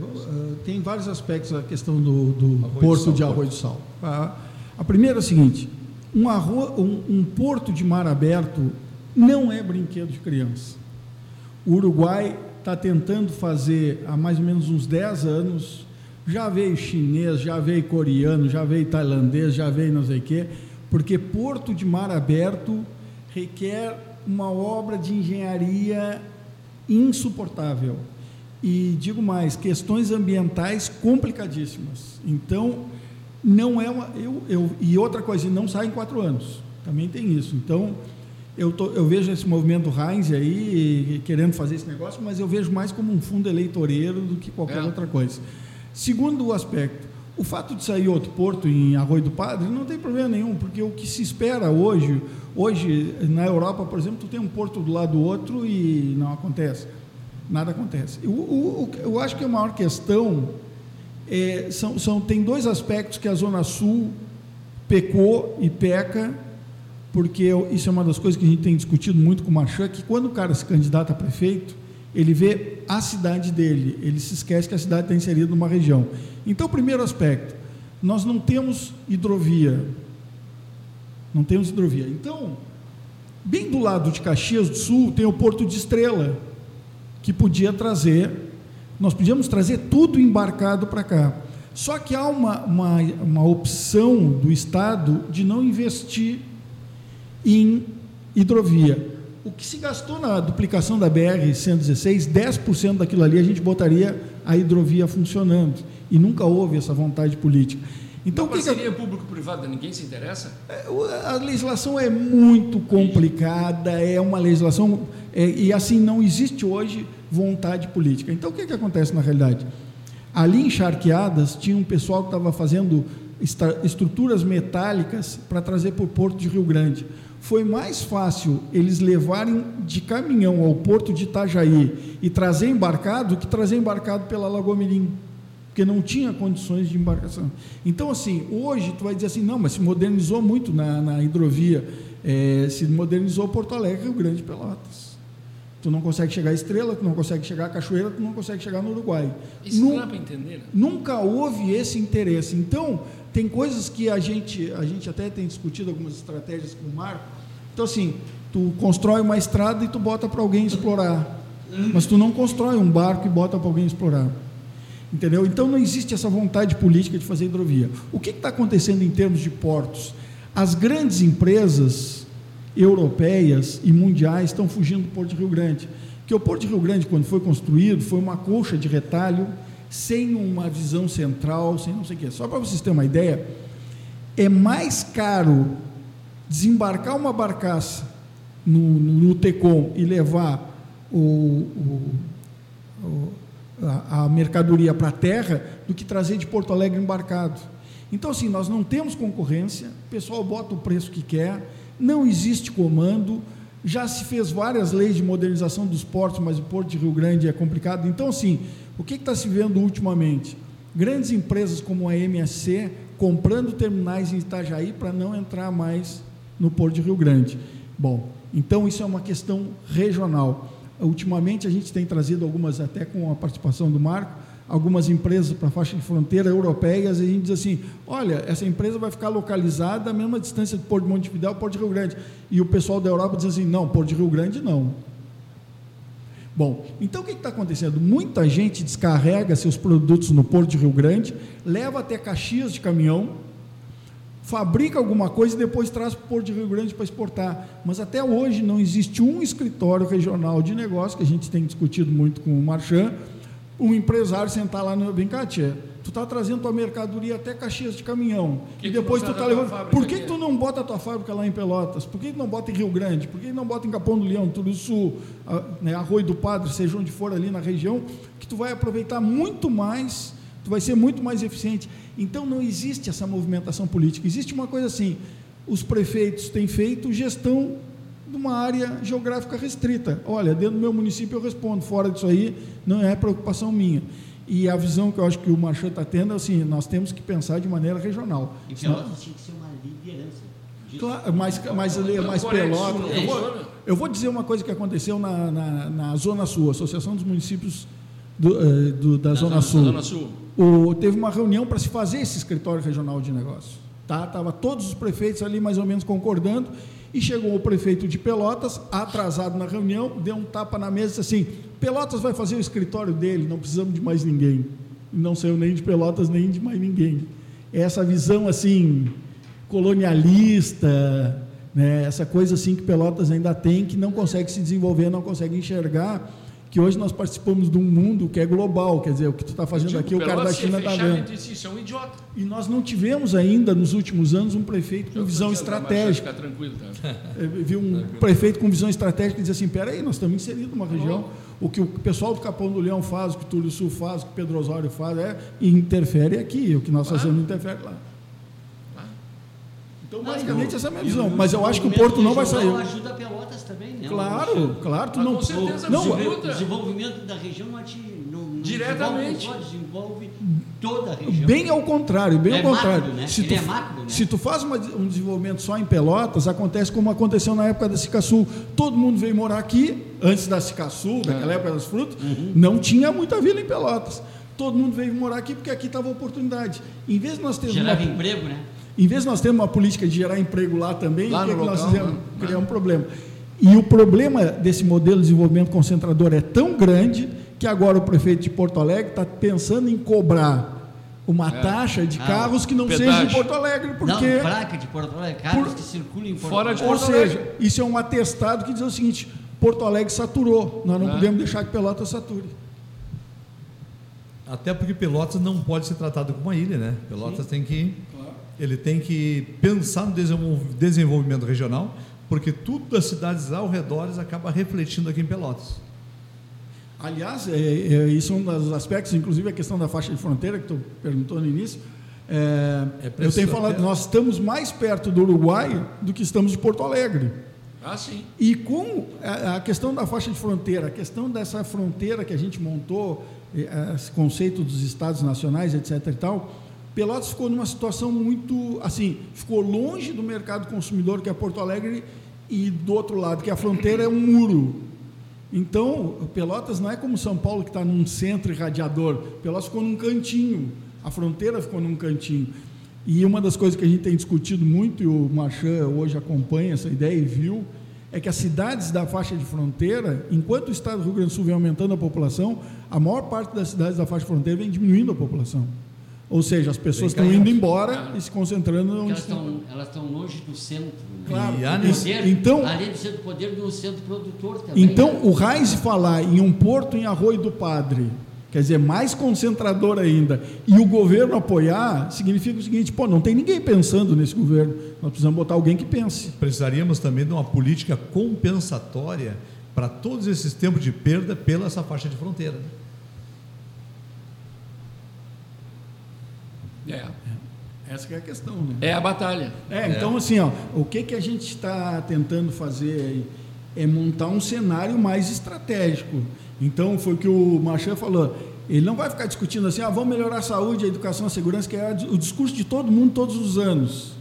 tem vários aspectos a questão do, do porto Sal, de porto. Arroio do Sal. A, a primeira é a seguinte: um, arro, um, um porto de mar aberto não é brinquedo de criança. O Uruguai está tentando fazer há mais ou menos uns 10 anos. Já veio chinês, já veio coreano, já veio tailandês, já veio não sei o quê, porque porto de mar aberto requer uma obra de engenharia insuportável. E digo mais, questões ambientais complicadíssimas. Então, não é uma. Eu, eu, e outra coisa, não sai em quatro anos. Também tem isso. Então, eu, tô, eu vejo esse movimento Heinz aí querendo fazer esse negócio, mas eu vejo mais como um fundo eleitoreiro do que qualquer É. outra coisa. Segundo aspecto, o fato de sair outro porto em Arroio do Padre não tem problema nenhum, porque o que se espera hoje, hoje na Europa, por exemplo, tu tem um porto do lado do outro e não acontece, nada acontece. O- eu acho que a maior questão é, são, são, tem dois aspectos que a Zona Sul pecou e peca, porque eu- isso é uma das coisas que a gente tem discutido muito com o Marchand, que quando o cara se candidata a prefeito, ele vê a cidade dele, ele se esquece que a cidade está inserida numa região. Então, primeiro aspecto, nós não temos hidrovia. Não temos hidrovia. Então, bem do lado de Caxias do Sul tem o Porto de Estrela, que podia trazer, nós podíamos trazer tudo embarcado para cá. Só que há uma, uma, uma opção do Estado de não investir em hidrovia. O que se gastou na duplicação da BR-116, 10% daquilo ali a gente botaria a hidrovia funcionando. E nunca houve essa vontade política. Então, Uma parceria que... público-privada, ninguém se interessa? É, a legislação é muito complicada, é uma legislação. É, e assim, não existe hoje vontade política. Então, o que, que acontece na realidade? Ali em Charqueadas, tinha um pessoal que estava fazendo estruturas metálicas para trazer para o porto de Rio Grande. Foi mais fácil eles levarem de caminhão ao porto de Itajaí e trazer embarcado do que trazer embarcado pela Lagoa Mirim porque não tinha condições de embarcação. Então, assim, hoje tu vai dizer assim, não, mas se modernizou muito na, na hidrovia, é, se modernizou Porto Alegre, Rio Grande Pelotas. Tu não consegue chegar a Estrela, tu não consegue chegar a Cachoeira, tu não consegue chegar no Uruguai. Isso não dá para entender. Né? Nunca houve esse interesse. Então, tem coisas que a gente, a gente até tem discutido algumas estratégias com o Marco. Então, assim, tu constrói uma estrada e tu bota para alguém explorar. Mas tu não constrói um barco e bota para alguém explorar. Entendeu? Então não existe essa vontade política de fazer hidrovia. O que está acontecendo em termos de portos? As grandes empresas europeias e mundiais estão fugindo do Porto de Rio Grande. Que o Porto de Rio Grande, quando foi construído, foi uma colcha de retalho, sem uma visão central, sem não sei o quê. Só para vocês terem uma ideia, é mais caro desembarcar uma barcaça no, no, no Tecom e levar o, o, o a, a mercadoria para a terra do que trazer de Porto Alegre embarcado. Então, assim, nós não temos concorrência, o pessoal bota o preço que quer, não existe comando, já se fez várias leis de modernização dos portos, mas o Porto de Rio Grande é complicado. Então, assim, o que está se vendo ultimamente? Grandes empresas como a MSC comprando terminais em Itajaí para não entrar mais no Porto de Rio Grande. Bom, então isso é uma questão regional. Ultimamente a gente tem trazido algumas, até com a participação do Marco, algumas empresas para a faixa de fronteira europeias, e a gente diz assim: olha, essa empresa vai ficar localizada à mesma distância do Porto de Montevidéu Porto de Rio Grande. E o pessoal da Europa diz assim: não, Porto de Rio Grande não. Bom, então o que está acontecendo? Muita gente descarrega seus produtos no Porto de Rio Grande, leva até Caxias de caminhão, fabrica alguma coisa e depois traz para o Porto de Rio Grande para exportar. Mas até hoje não existe um escritório regional de negócio, que a gente tem discutido muito com o Marchand, um empresário sentar lá no Vem cá, tia, tu está trazendo tua mercadoria até Caxias de caminhão. Que e depois tu está levando. Por que, que, tu não bota a tua fábrica lá em Pelotas? Por que, que não bota em Rio Grande? Por que, que não bota em Capão do Leão, Tudo Sul, né, Arroio do Padre, seja onde for ali na região, que tu vai aproveitar muito mais, tu vai ser muito mais eficiente. Então não existe essa movimentação política. Existe uma coisa assim: os prefeitos têm feito gestão de uma área geográfica restrita. Olha, dentro do meu município eu respondo, fora disso aí não é preocupação minha. E a visão que eu acho que o Marchand está tendo é assim: nós temos que pensar de maneira regional. E Pelotas tinha que ser uma liderança. Claro, mas, mas, mas Pelotas. Eu vou, eu vou dizer uma coisa que aconteceu na, na, na Zona Sul, Associação dos Municípios do, eh, do, da, Zona, Sul. Zona Sul. O, teve uma reunião para se fazer esse escritório regional de negócio. Tá? Tava todos os prefeitos ali mais ou menos concordando e chegou o prefeito de Pelotas, atrasado na reunião, deu um tapa na mesa e disse assim: Pelotas vai fazer o escritório dele, não precisamos de mais ninguém. Não saiu nem de Pelotas nem de mais ninguém. Essa visão assim colonialista, né? essa coisa assim que Pelotas ainda tem, que não consegue se desenvolver, não consegue enxergar que hoje nós participamos de um mundo que é global, quer dizer, o que tu está fazendo aqui, o cara da China está vendo. Isso é um idiota. E nós não tivemos ainda, nos últimos anos, um prefeito com Eu visão estratégica. Ficar tranquilo, tá? Viu um tranquilo. prefeito com visão estratégica que diz assim, peraí, nós estamos inseridos numa região, o que o pessoal do Capão do Leão faz, o que o Túlio Sul faz, o que o Pedro Osório faz, é, interfere aqui, o que nós fazemos interfere lá. Então, basicamente, essa é a minha visão. Mas eu acho que o Porto não vai sair. ajuda Pelotas também, né? Claro, claro. Tu ah, não, com certeza, não, o desenvolvimento da região não, te, não, Diretamente. Desenvolve, desenvolve toda a região. Bem ao contrário, bem é ao contrário. Macro, né? Se, tu, é macro, né? se tu faz uma, um desenvolvimento só em Pelotas, acontece como aconteceu na época da Cicasul. Todo mundo veio morar aqui, antes da Cicasul, naquela é. época das frutas, uhum. não tinha muita vila em Pelotas. Todo mundo veio morar aqui porque aqui estava a oportunidade. Em vez de nós termos. Gerava uma... emprego, né? Em vez de nós termos uma política de gerar emprego lá também, lá o que, é que local, nós fizemos? Né? Criar um problema. E o problema desse modelo de desenvolvimento concentrador é tão grande que agora o prefeito de Porto Alegre está pensando em cobrar uma É. taxa de Ah, carros que não pedágio. seja em Porto Alegre, porque Não, placa de Porto Alegre, carros Por- que circulam em Porto Fora de ou Porto seja, Alegre. isso é um atestado que diz o seguinte: Porto Alegre saturou, nós não Ah. podemos deixar que Pelotas sature. Até porque Pelotas não pode ser tratado como uma ilha, né? Pelotas tem que ele tem que pensar no desenvol- desenvolvimento regional, porque tudo das cidades ao redor acaba refletindo aqui em Pelotas. Aliás, é, é, isso é um dos aspectos, inclusive a questão da faixa de fronteira que tu perguntou no início. É, É eu tenho falado, nós estamos mais perto do Uruguai do que estamos de Porto Alegre. Ah, sim. E com a, a questão da faixa de fronteira, a questão dessa fronteira que a gente montou, eh, esse conceito dos estados nacionais, etc. e tal, Pelotas ficou numa situação muito, assim, ficou longe do mercado consumidor que é Porto Alegre e do outro lado que a fronteira é um muro. Então, Pelotas não é como São Paulo que está num centro irradiador. Pelotas ficou num cantinho. A fronteira ficou num cantinho. E uma das coisas que a gente tem discutido muito, e o Marchand hoje acompanha essa ideia e viu, é que as cidades da faixa de fronteira, enquanto o estado do Rio Grande do Sul vem aumentando a população, a maior parte das cidades da faixa de fronteira vem diminuindo a população. Ou seja, as pessoas estão indo embora e se concentrando Porque onde elas estão. elas estão longe do centro. Claro. E Do poder, então- além de ser do poder do centro produtor também. Então, né? o Raiz falar em um porto em Arroio do Padre, quer dizer, mais concentrador ainda, e o governo apoiar, significa o seguinte: pô, não tem ninguém pensando nesse governo. Nós precisamos botar alguém que pense. Precisaríamos também de uma política compensatória para todos esses tempos de perda pela essa faixa de fronteira. né? É. Essa que é a questão, né? É a batalha. É, então assim, ó, o que, que a gente está tentando fazer aí é montar um cenário mais estratégico. Então foi o que o Marchand falou. Ele não vai ficar discutindo assim, ah, vamos melhorar a saúde, a educação, a segurança, que é o discurso de todo mundo todos os anos.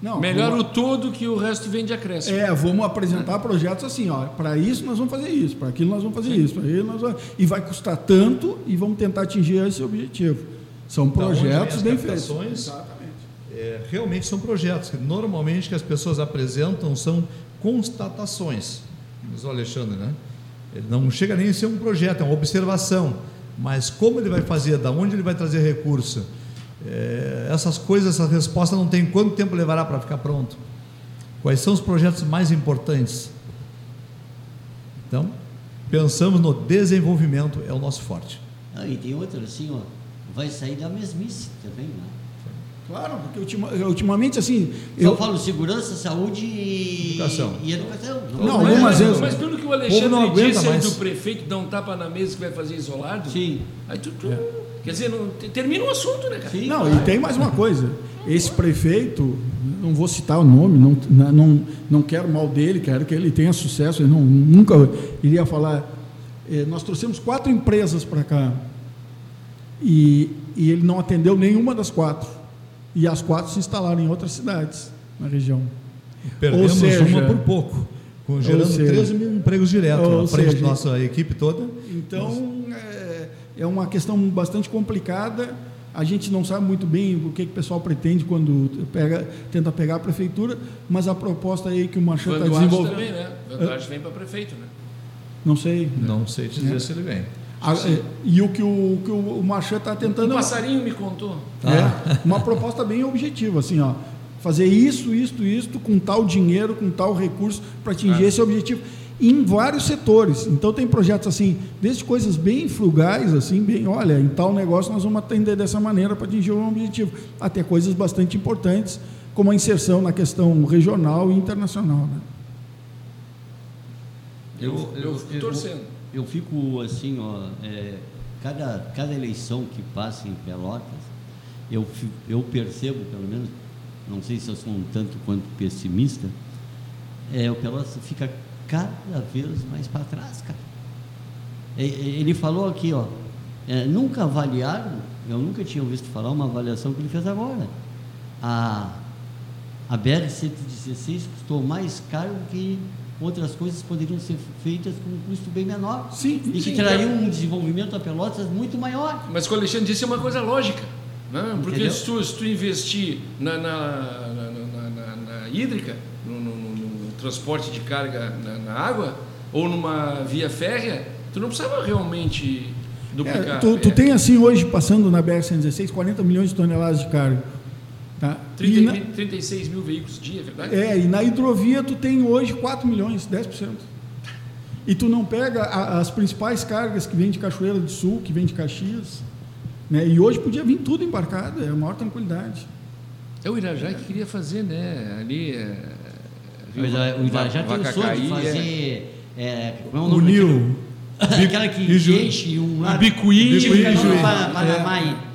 Não, Melhor vamos- o todo que o resto vem de acréscimo. É, vamos apresentar projetos assim, ó, para isso nós vamos fazer isso, para aquilo nós vamos fazer isso, para nós vamos... e vai custar tanto e vamos tentar atingir esse objetivo. São projetos bem feitos. Exatamente. É, realmente são projetos que normalmente que as pessoas apresentam são constatações. Diz o Alexandre, né? Ele não chega nem a ser um projeto, é uma observação. Mas como ele vai fazer, da onde ele vai trazer recurso, é, essas coisas, essa resposta não tem quanto tempo levará para ficar pronto. Quais são os projetos mais importantes? Então, pensamos no desenvolvimento, é o nosso forte. Ah, e tem outra assim, ó, vai sair da mesmice também, né? Claro, porque ultima- ultimamente, assim, Eu eu, falo segurança, saúde e Educação. E educação. Não, mas, algumas mas, vezes- mas pelo que o Alexandre não aguenta disse aí mais. do prefeito dar um tapa na mesa que vai fazer isolado, Sim. aí tu, tu- quer dizer, não, te- termina o assunto, né, cara? Sim. Não, e tem mais uma coisa. Esse prefeito, não vou citar o nome, não, não, não quero mal dele, quero que ele tenha sucesso. Ele não, nunca iria falar. Eh, nós trouxemos quatro empresas para cá e, e ele não atendeu nenhuma das quatro. E as quatro se instalaram em outras cidades na região. Perdemos seja- uma por pouco, com- gerando seja- 13 mil empregos diretos ou na frente seja- da nossa equipe toda. Então, é, é uma questão bastante complicada. A gente não sabe muito bem o que, que o pessoal pretende quando pega, tenta pegar a prefeitura, mas a proposta aí que o Marchand está desenvolvendo. também, né? Van Duarte vem para prefeito, né? Não sei. Não sei dizer se ele vem. A- é, e o que o, que o Marchand está tentando. passarinho me contou. É uma proposta bem objetiva, assim, ó. Fazer isso, isso, isso, com tal dinheiro, com tal recurso, para atingir Ah. esse objetivo. Em vários setores. Então tem projetos assim, desde coisas bem frugais, assim, bem, olha, em tal negócio nós vamos atender dessa maneira para atingir um objetivo. Até coisas bastante importantes, como a inserção na questão regional e internacional. Né? Eu, eu, fico torcendo. Eu fico assim, ó, é, cada, cada eleição que passa em Pelotas, eu, eu percebo, pelo menos, não sei se eu sou um tanto quanto pessimista, é, o Pelotas fica cada vez mais para trás, cara. É, é, Ele falou aqui, ó, é, nunca avaliaram, eu nunca tinha visto falar uma avaliação que ele fez agora. A, a BR-116 custou mais caro que outras coisas poderiam ser feitas com um custo bem menor. Sim, e que sim, traria é. um desenvolvimento a Pelotas muito maior. Mas o que o Alexandre disse é uma coisa lógica. Né? Porque se tu, se tu investir na, na, na, na- na- na hídrica, no, no- no- no transporte de carga na, na água, ou numa via férrea, tu não precisava realmente Duplicar. É, tu, tu é. tem assim hoje, passando na BR-116, 40 milhões de toneladas de carga. Tá? 30 E na- mil- 36 mil veículos dia, é verdade? É, e na hidrovia tu tem hoje 4 milhões, 10%. E tu não pega a- as principais cargas que vêm de Cachoeira do Sul, que vêm de Caxias, né? E hoje podia vir tudo embarcado, é a maior tranquilidade. É o Irajá que queria fazer, né? Ali. É, O Ira- o Irajá Va- pensou de Vacacaí, é. fazer. É, como é o nome o Aquela que enche um lado. Bicuí, Bicuí e Panamá. É.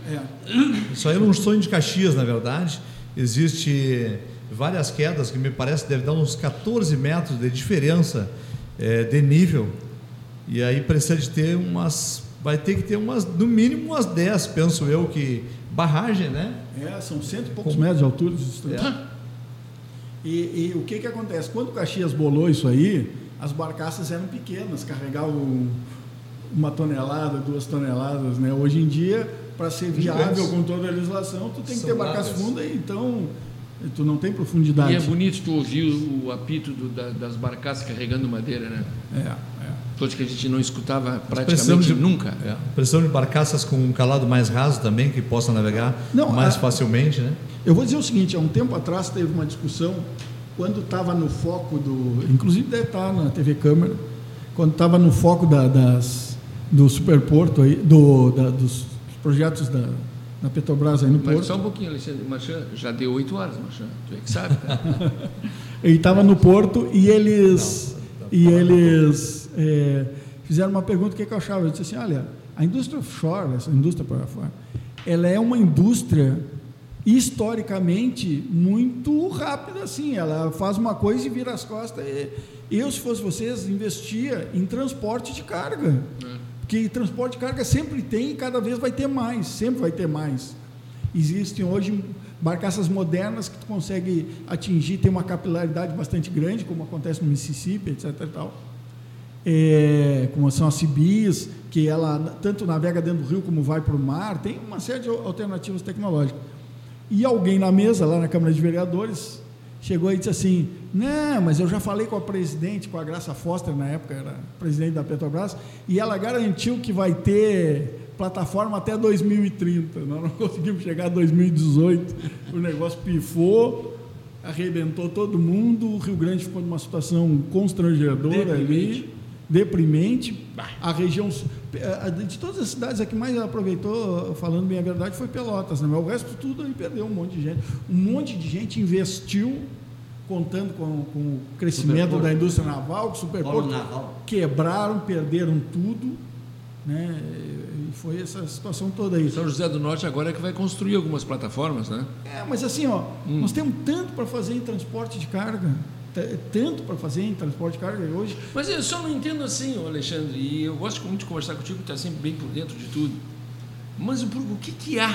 Isso aí é um sonho de Caxias, na verdade. Existe várias quedas que me parece que deve dar uns 14 metros de diferença eh, de nível. E aí precisa de ter umas. Vai ter que ter umas, no mínimo umas 10, penso eu, que barragem, né? É, são cento e poucos Com- metros de altura. esses trens. É. E, e o que, que acontece? Quando o Caxias bolou isso aí, as barcaças eram pequenas, carregavam uma tonelada, duas toneladas. Né? Hoje em dia, para ser viável com toda a legislação, tu tem que São ter barcaça largas. funda, então tu não tem E profundidade. é bonito tu ouvir o apito do- da- das barcaças carregando madeira, né? É, é. Coisa que a gente não escutava praticamente de- nunca. É. Precisamos de barcaças com um calado mais raso também, que possam navegar Não, mais a- facilmente, né? Eu vou dizer o seguinte, há um tempo atrás teve uma discussão, quando estava no foco do. Inclusive deve estar na TV Câmara, quando estava no foco da- das, do superporto aí, do, da- dos projetos da, da Petrobras aí no Mas Porto. só um pouquinho, Alexandre. Marchand, já deu oito horas, Marchand. Tu é que sabe, tá? Ele estava no Porto e eles, e eles é, fizeram uma pergunta, o que, que eu achava? Eu disse assim, olha, a indústria offshore, essa indústria para fora, ela é uma indústria historicamente muito rápida assim, ela faz uma coisa e vira as costas. E eu, se fosse vocês, investia em transporte de carga. Porque transporte de carga sempre tem e cada vez vai ter mais, sempre vai ter mais. Existem hoje barcaças modernas que tu consegue atingir, tem uma capilaridade bastante grande, como acontece no Mississippi, etc. Tal. É, como são as CIBIs, que ela tanto navega dentro do rio como vai para o mar, tem uma série de alternativas tecnológicas. E alguém na mesa, lá na Câmara de Vereadores, chegou e disse assim: Não, mas eu já falei com a presidente, com a Graça Foster, na época era presidente da Petrobras, e ela garantiu que vai ter plataforma até 2030. Nós não conseguimos chegar a 2018, o negócio pifou, arrebentou todo mundo, o Rio Grande ficou numa situação constrangedora ali, deprimente. A região, eh, de todas as cidades, a que mais aproveitou, falando bem a verdade, foi Pelotas. Né? Mas o resto tudo aí perdeu um monte de gente. Um monte de gente investiu, contando com, com o crescimento Superporto. da indústria naval, com o Polo superporto, naval. quebraram, perderam tudo. Né? E foi essa situação toda aí. São José do Norte agora é que vai construir algumas plataformas, né? É, mas assim, ó, nós temos tanto para fazer em transporte de carga, tanto para fazer em transporte de carga hoje. Mas eu só não entendo assim, Alexandre, e eu gosto muito de conversar contigo, que está sempre bem por dentro de tudo. Mas o, o que, que há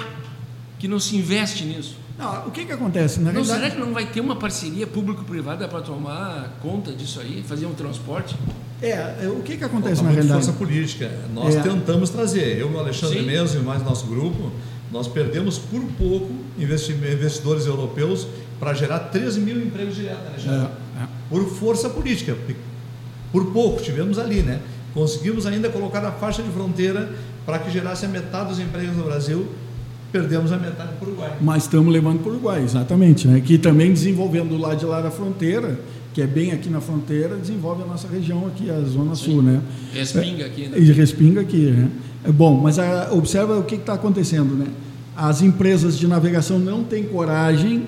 que não se investe nisso? Não, o que que acontece? Na Não, realidade, será que não vai ter uma parceria público-privada para tomar conta disso aí, fazer um transporte? é, é, o que que acontece Falta na realidade? força política. Nós É. tentamos trazer, eu e o Alexandre Sim. mesmo e mais nosso grupo, nós perdemos por pouco investi- investidores europeus para gerar 13 mil empregos diretos, né, Alexandre? É, é. Por força política. Por pouco, tivemos ali, né? Conseguimos ainda colocar na faixa de fronteira para que gerasse a metade dos empregos no Brasil, perdemos a metade para o Uruguai. Mas estamos levando para o Uruguai, exatamente. Né? Que também desenvolvendo do lado de lá da fronteira, que é bem aqui na fronteira, desenvolve a nossa região aqui, a Zona Sul, né? Respinga aqui, né? E respinga aqui, né? É bom, mas a- observa o que está acontecendo, né? As empresas de navegação não têm coragem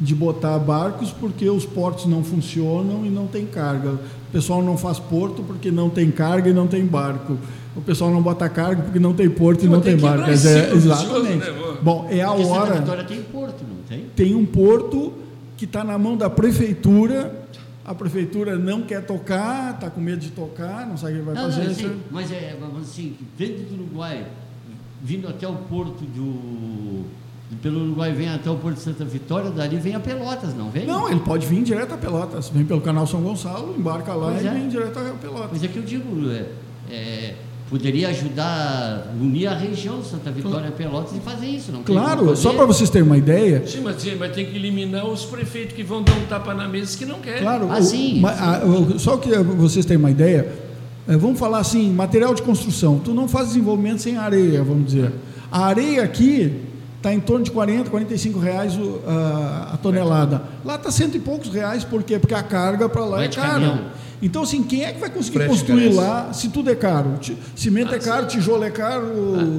de botar barcos porque os portos não funcionam e não tem carga. O pessoal não faz porto porque não tem carga e não tem barco. O pessoal não bota carga porque não tem porto e não tem tem barco. É, exatamente. né? Bom, é a Porque Santa hora. Vitória tem porto, não tem? Tem um porto que está na mão da prefeitura. A prefeitura não quer tocar, está com medo de tocar, não sabe o que vai Não, fazer. não, isso- sim, mas é, vamos assim, dentro do Uruguai, vindo até o porto do. Pelo Uruguai vem até o porto de Santa Vitória, dali vem a Pelotas, não vem? Não, ele pode vir direto a Pelotas. Vem pelo canal São Gonçalo, embarca lá Pois e é. vem direto a Pelotas. Mas é que eu digo, é, é, poderia ajudar, unir a região Santa Vitória e Pelotas e fazer isso, não Claro, só para vocês terem uma ideia, Sim, mas, sim, mas tem que eliminar os prefeitos que vão dar um tapa na mesa que não querem. claro, Ah, o- sim, a- o- só que vocês terem uma ideia, É, vamos falar assim, material de construção. Tu não faz desenvolvimento sem areia, vamos dizer. A areia aqui está em torno de 40, 45 reais o, a, a, tonelada. Lá está cento e poucos reais, por quê? Porque a carga para lá Vai é cara. caminhão. Então, assim, quem é que vai conseguir Frete construir carece. lá se tudo é caro? Cimento é caro, tijolo é caro,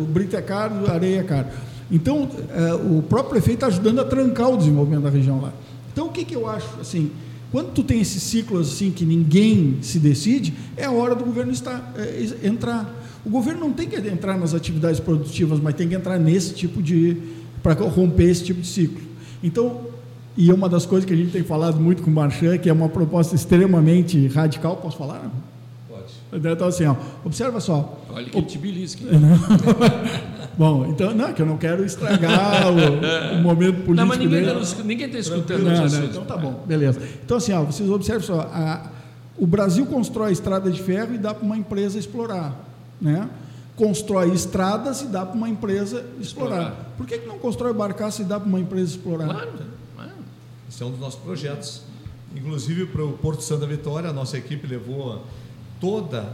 brito é caro, areia é caro. Então, eh, o próprio prefeito está ajudando a trancar o desenvolvimento da região lá. Então, o que, que eu acho, assim, quando tu tem esses ciclos assim que ninguém se decide, é a hora do governo estar, es- entrar. O governo não tem que entrar nas atividades produtivas, mas tem que entrar nesse tipo de. para romper esse tipo de ciclo. Então, e é uma das coisas que a gente tem falado muito com o Marchand, que é uma proposta extremamente radical, posso falar? Não? Pode. Então, assim, ó, observa só. Olha que tibilisque. Bom, então, não, que eu não quero estragar o, o momento político Não, mas ninguém está tá escutando Não, não, assuntos. então tá bom, beleza. Então, assim, ó, vocês observam só, a- o Brasil constrói estrada de ferro e dá para uma empresa explorar, né? Constrói estradas e dá para uma empresa explorar. Explorar. Por que, que não constrói barcaça e dá para uma empresa explorar? Claro, claro. Esse é um dos nossos projetos. Inclusive para o Porto Santa Vitória, a nossa equipe levou toda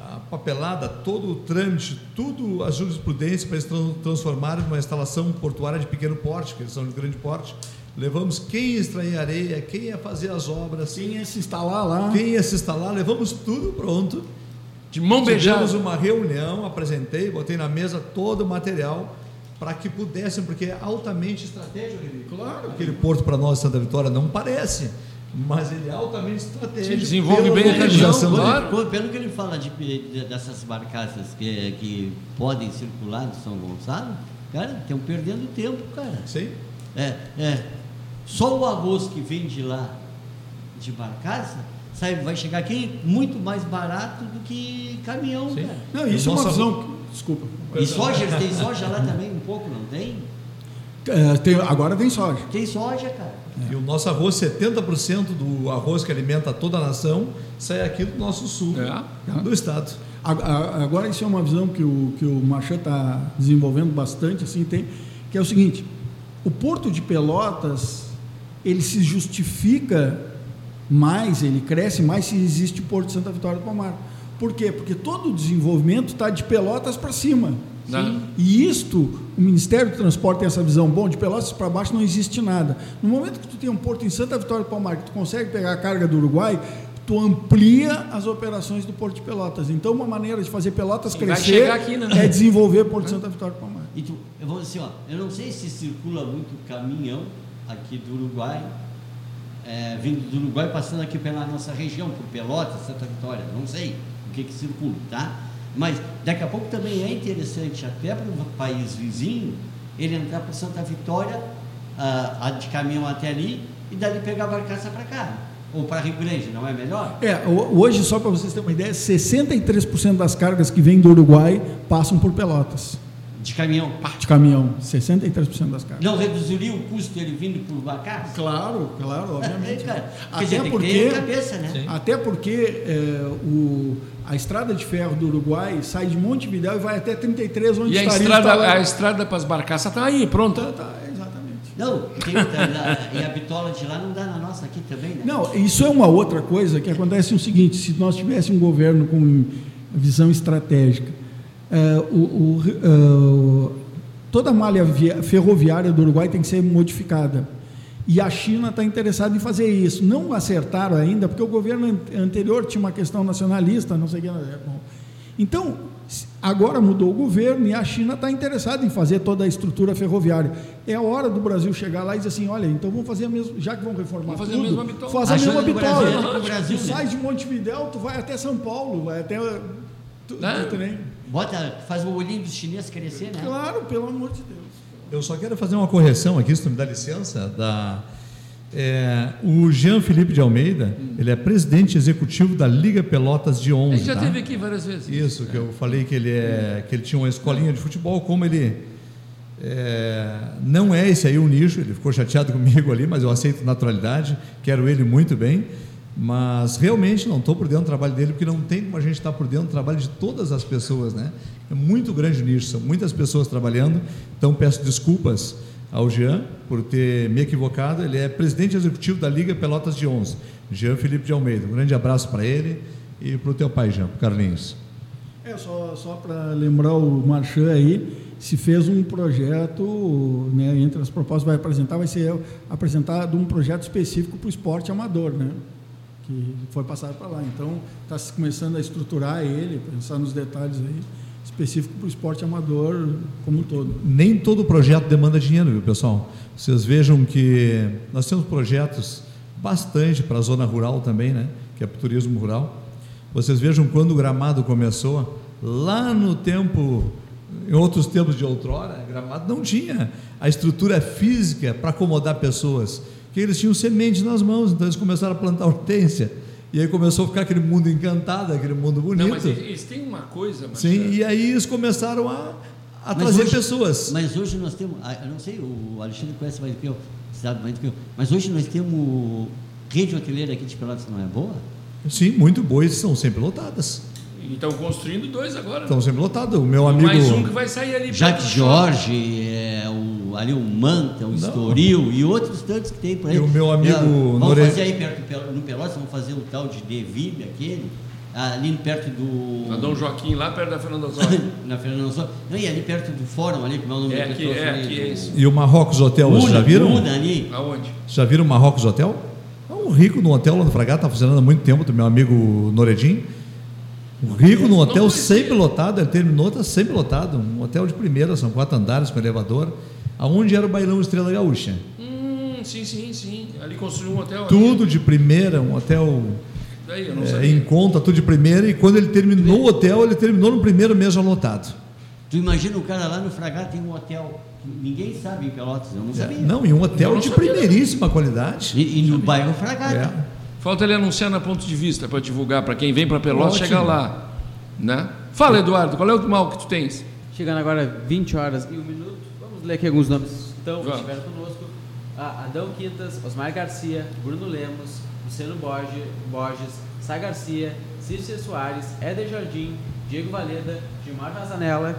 a papelada, todo o trâmite, tudo a jurisprudência para eles tran- transformarem numa instalação portuária de pequeno porte, que eles são de grande porte. Levamos quem ia extrair areia, quem ia fazer as obras, Quem ia se instalar lá? quem ia se instalar, levamos tudo pronto. De mão beijada. Tivemos uma reunião, apresentei, botei na mesa todo o material para que pudessem, porque é altamente estratégico aquele, claro. aquele porto para nós, Santa Vitória, não parece, mas ele é altamente estratégico. Sim, desenvolve bem a região, dele. claro. Quando- Pelo que ele fala de, de- dessas barcaças que, que podem circular de São Gonçalo, cara, estão perdendo tempo, cara. Sim. É, é. Só o arroz que vem de lá, de barcaça, sai, vai chegar aqui muito mais barato do que caminhão, Sim. cara. Não, isso é uma visão. Desculpa. E soja, têm soja lá também um pouco, não tem? É, tem- agora tem soja. Tem soja, cara. E o nosso arroz, 70% do arroz que alimenta toda a nação, sai aqui do nosso sul, É. do estado. Agora isso é uma visão que o, que o Marchand está desenvolvendo bastante, assim, tem, que é o seguinte, o Porto de Pelotas, ele se justifica mais, ele cresce mais se existe o Porto de Santa Vitória do Palmar. Por quê? Porque todo o desenvolvimento está de Pelotas para cima. Sim. E isto, o Ministério do Transporte tem essa visão, bom, de Pelotas para baixo não existe nada. No momento que tu tem um porto em Santa Vitória do Palmar, que tu consegue pegar a carga do Uruguai, tu amplia as operações do Porto de Pelotas. Então, uma maneira de fazer Pelotas E crescer aqui, né? é desenvolver Porto de Santa Vitória do Palmar. E tu, eu vou dizer, ó, eu não sei se circula muito caminhão aqui do Uruguai, é, vindo do Uruguai, passando aqui pela nossa região, por Pelotas, Santa Vitória, não sei o que que circula, tá? Mas daqui a pouco também é interessante, até para um país vizinho, ele entrar para Santa Vitória, ah, de caminhão até ali, e dali pegar a barcaça para cá, ou para Rio Grande, não é melhor? É, ho- hoje, só para vocês terem uma ideia, 63% das cargas que vêm do Uruguai passam por Pelotas, De caminhão. de caminhão. 63% das cargas. Não reduziria o custo ele vindo por barcaça? Claro, claro, É, obviamente. cara. Quer Até dizer, porque- cabeça, né? Até porque é, o, a estrada de ferro do Uruguai sai de Montevidéu e vai até 33, onde E a estaria estrada, a estrada para as barcaças está aí, pronta. Tá, tá, exatamente. Não, tem na- e a bitola de lá não dá na nossa aqui também, né? Não, isso é uma outra coisa que acontece o seguinte: se nós tivéssemos um governo com visão estratégica, é, o- o- é, toda a malha via- ferroviária do Uruguai tem que ser modificada. E a China está interessada em fazer isso. Não acertaram ainda, porque o governo an- anterior tinha uma questão nacionalista, não sei o que. é bom. Então, agora mudou o governo e a China está interessada em fazer toda a estrutura ferroviária. É a hora do Brasil chegar lá e dizer assim: olha, então vamos fazer a mesma, já que vão reformar Vamos fazer tudo, a mesma bitola. faz a mesma bitola. Brasil, tu né? sai de Montevidéu, tu vai até São Paulo, vai até. Tu, É. tu nem- Bota, faz o olhinho dos chineses crescer, né? Claro, pelo amor de Deus. Eu só quero fazer uma correção aqui, se tu me dá licença, da, é, o Jean Felipe de Almeida, ele é presidente executivo da Liga Pelotas de A 11, gente já tá? teve aqui várias vezes. Isso, que eu falei que ele, é, que ele tinha uma escolinha de futebol, como ele é, não é esse aí o nicho, ele ficou chateado comigo ali, mas eu aceito naturalidade, quero ele muito bem, mas realmente não estou por dentro do trabalho dele, porque não tem como a gente estar por dentro do trabalho de todas as pessoas, né? É muito grande nicho, são muitas pessoas trabalhando, então peço desculpas ao Jean por ter me equivocado, ele é presidente executivo da Liga Pelotas de 11, Jean Felipe de Almeida, um grande abraço para ele, E para o teu pai, Jean, Carlinhos. É, só, só para lembrar o Marchand aí, se fez um projeto, né, entre as propostas que vai apresentar, vai ser apresentado um projeto específico para o esporte amador, né? Que foi passado para lá. Então, está se começando a estruturar ele, pensar nos detalhes aí, específico para o esporte amador como um todo. Nem todo projeto demanda dinheiro, viu, pessoal? Vocês vejam que nós temos projetos bastante para a zona rural também, né? Que é para o turismo rural. Vocês vejam quando o gramado começou, lá no tempo em outros tempos de outrora, Gramado não tinha a estrutura física para acomodar pessoas, que eles tinham sementes nas mãos, então eles começaram a plantar hortênsia. E aí começou a ficar aquele mundo encantado, aquele mundo bonito. Não, mas eles têm uma coisa, mas Sim, e aí eles começaram a, a trazer hoje, pessoas. Mas hoje nós temos, ah, eu não sei, o Alexandre conhece mais do que eu, sabe mais do que eu, mas hoje nós temos rede hoteleira aqui de Pelotas não é boa? Sim, muito boas, são sempre lotadas. E estão construindo dois agora. Estão sempre lotados. O meu amigo. Mais um que vai sair ali. Jacques Jorge, é, o, ali o Manta, o Estoril e outros tantos que tem por aí. E o meu amigo. É, vamos Nore... fazer aí perto no Pelotas, vamos fazer o tal de Deville, aquele. Ali perto do. Na Dom Joaquim, lá perto da Fernanda Osório. na Fernanda Osório. Não, e ali perto do fórum, ali, como é o nome é aqui, é, aqui, é isso. E o Marrocos Hotel, vocês já viram? Muda ali. Aonde? Já viram o Marrocos Hotel? É um rico no hotel lá no Fragata, está funcionando há muito tempo, do meu amigo Noredin. Um rico num hotel sempre lotado, ele terminou, está sempre lotado. Um hotel de primeira, são quatro andares com elevador. Aonde era o bailão Estrela Gaúcha? Hum, sim, sim, sim. Ali construiu um hotel. Tudo ali. de primeira, um hotel Daí, eu não é, em conta, tudo de primeira. E quando ele terminou o hotel, ele terminou no primeiro mês já lotado. Tu imagina o cara lá no Fragata tem um hotel ninguém sabe em Pelotas, eu não é, sabia. Não, e um hotel de primeiríssima qualidade. E, e no bairro Fragata. É. Falta ele anunciar na ponto de vista para divulgar, para quem vem para Pelotas chegar lá. Né? Fala, Eduardo, qual é o mal que tu tens? Chegando agora 20 horas e um minuto, vamos ler aqui alguns nomes que estão, que estiveram conosco. Ah, Adão Quintas, Osmar Garcia, Bruno Lemos, Luciano Borges, Borges Sá Garcia, Cícero Soares, Éder Jardim, Diego Valeda, Gilmar Mazanella,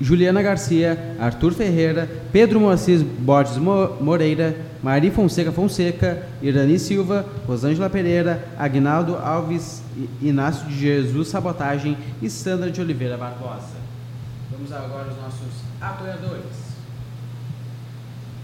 Juliana Garcia, Arthur Ferreira, Pedro Moacir Borges Moreira, Mari Fonseca Fonseca, Irani Silva, Rosângela Pereira, Agnaldo Alves, Inácio de Jesus Sabotagem e Sandra de Oliveira Barbosa. Vamos agora aos nossos apoiadores.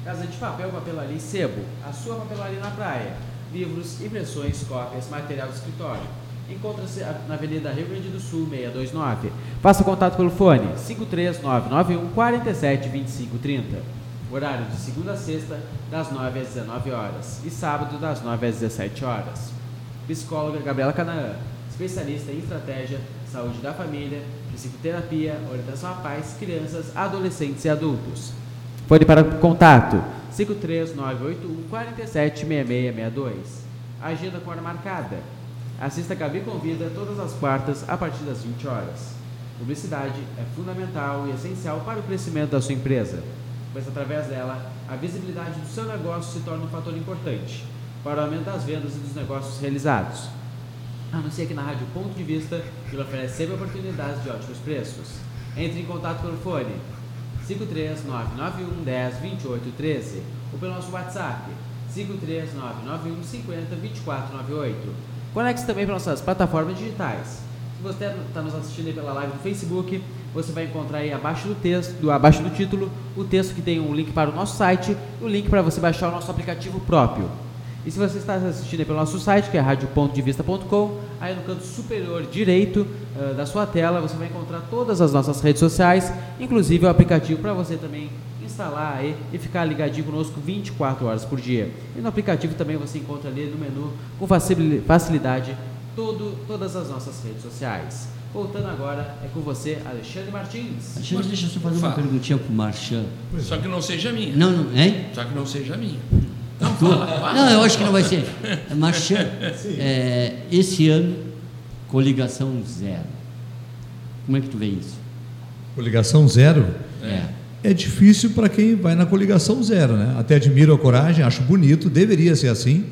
Casa de Papel, Papelaria Sebo, a sua papelaria na praia. Livros, impressões, cópias, material de escritório Encontra-se na Avenida Rio Grande do Sul, 629. Faça contato pelo fone 53991 47 25 30. Horário de segunda a sexta, das 9 às 19 horas. E sábado, das 9 às 17 horas. Psicóloga Gabriela Canaã, especialista em estratégia, saúde da família, psicoterapia, orientação a pais, crianças, adolescentes e adultos. Fone para contato 53981 47 6662. Agenda com hora marcada Assista a Gabi Convida todas as quartas a partir das 20 horas. Publicidade é fundamental e essencial para o crescimento da sua empresa, pois através dela a visibilidade do seu negócio se torna um fator importante para o aumento das vendas e dos negócios realizados. Anuncie aqui na Rádio Ponto de Vista que lhe oferece sempre oportunidades de ótimos preços. Entre em contato pelo fone 53991 10 28 13 ou pelo nosso WhatsApp 53991 50 24 98. Conecte-se também para nossas plataformas digitais. Se você está nos assistindo pela live do Facebook, você vai encontrar aí abaixo do texto, abaixo do título, o texto que tem um link para o nosso site e o link para você baixar o nosso aplicativo próprio. E se você está assistindo pelo nosso site, que é radiopontodevista.com, aí no canto superior direito uh, da sua tela você vai encontrar todas as nossas redes sociais, inclusive o aplicativo para você também instalar aí e ficar ligadinho conosco 24 horas por dia. E no aplicativo também você encontra ali no menu com facilidade todo, todas as nossas redes sociais. Voltando agora, é com você, Alexandre Martins. Alexandre, deixa eu só fazer uma perguntinha para o Marchand. Só que não seja minha. Não, não, hein? Só que não seja minha. Não, fala, fala. não eu acho que não vai ser. Marchand, é, esse ano, coligação zero. Como é que tu vê isso? Coligação zero? É é difícil para quem vai na coligação zero, né? Até admiro a coragem, acho bonito, deveria ser assim.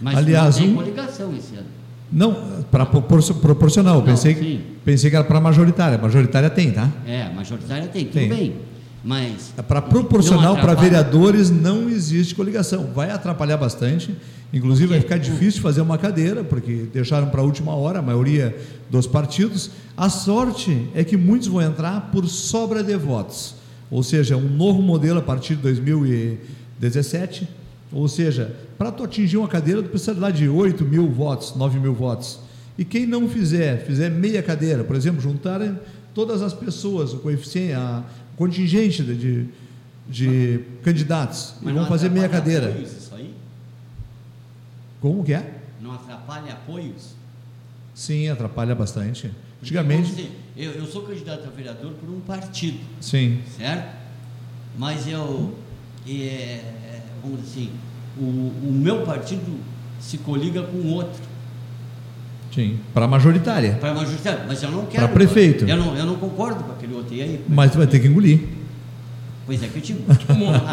Mas Aliás, não tem um... coligação esse ano. Não, para proporcional. Não, pensei, pensei que era para majoritária. Majoritária tem, tá? É, majoritária tem, tudo tem. bem. Mas. É para proporcional para vereadores não existe coligação. Vai atrapalhar bastante. Inclusive vai ficar difícil fazer uma cadeira, porque deixaram para a última hora a maioria dos partidos. A sorte é que muitos vão entrar por sobra de votos. Ou seja, um novo modelo a partir de 2017. Ou seja, para tu atingir uma cadeira, tu precisa lá de 8 mil votos, 9 mil votos. E quem não fizer, fizer meia cadeira, por exemplo, juntarem todas as pessoas, o coeficiente, a, contingente de, de, de candidatos Mas e vão fazer meia cadeira. Isso aí? Como que é? Não atrapalha apoios? Sim, atrapalha bastante. Antigamente. Dizer, eu, eu sou candidato a vereador por um partido. Sim. Certo? Mas eu. É, vamos dizer assim, o, o meu partido se coliga com outro. Sim, para majoritária. Para majoritária, mas eu não quero. Para prefeito. Eu não, eu não concordo com aquele outro. E aí? Mas tu vai ter que engolir. Pois é que eu te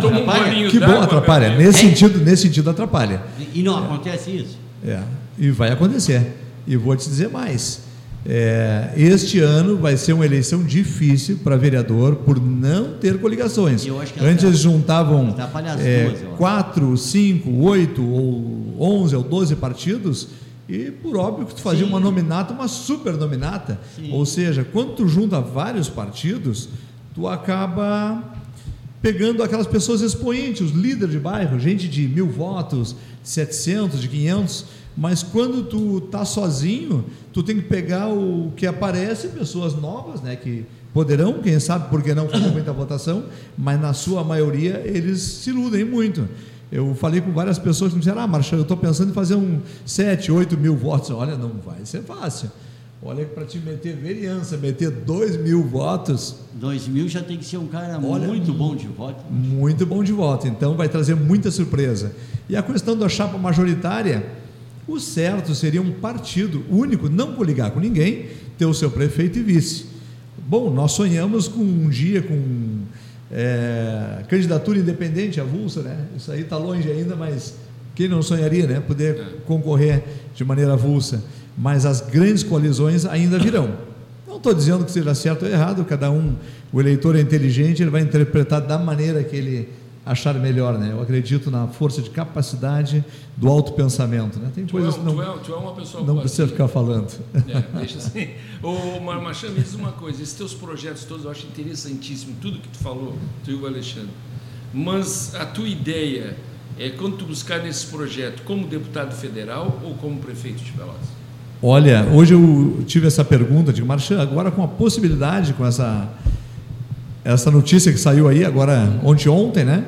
Toma um banho Que bom, atrapalha. Nesse, é. sentido, nesse sentido, atrapalha. E, e não é. acontece isso? É, e vai acontecer. E vou te dizer mais. É, este ano vai ser uma eleição difícil para vereador por não ter coligações. Antes eles juntavam é, quatro, cinco, oito ou onze ou doze partidos e por óbvio que tu fazia Sim. uma nominata, uma super nominata. Sim. Ou seja, quando tu junta vários partidos, tu acaba pegando aquelas pessoas expoentes, os líderes de bairro, gente de mil votos, de 700, de 500. Mas quando tu tá sozinho, tu tem que pegar o que aparece, pessoas novas, né, que poderão, quem sabe, porque não fazer muita votação, mas na sua maioria eles se iludem muito. Eu falei com várias pessoas que me disseram: Ah, Marchão, eu estou pensando em fazer um 7, 8 mil votos. Olha, não vai ser fácil. Olha, para te meter vereança, meter 2 mil votos. 2 mil já tem que ser um cara olha, muito bom de voto. Muito bom de voto. Então vai trazer muita surpresa. E a questão da chapa majoritária, o certo seria um partido único, não coligar com ninguém, ter o seu prefeito e vice. Bom, nós sonhamos com um dia com é, candidatura independente, avulsa, né? Isso aí está longe ainda, mas quem não sonharia, né? Poder é. concorrer de maneira avulsa. Mas as grandes coalizões ainda virão. Não estou dizendo que seja certo ou errado, cada um, o eleitor é inteligente, ele vai interpretar da maneira que ele achar melhor, né? Eu acredito na força de capacidade do autopensamento, né? Tem coisas é, que não, tu é, tu é uma pessoa não precisa ficar falando. É, deixa assim. Ô, Marchand, me diz uma coisa, esses teus projetos todos eu acho interessantíssimo, tudo que tu falou, tu e o Alexandre. Mas a tua ideia é quando tu buscar nesse projeto como deputado federal ou como prefeito de Pelotas? Olha, hoje eu tive essa pergunta de Marchand, agora com a possibilidade, com essa essa notícia que saiu aí agora ontem ontem, né?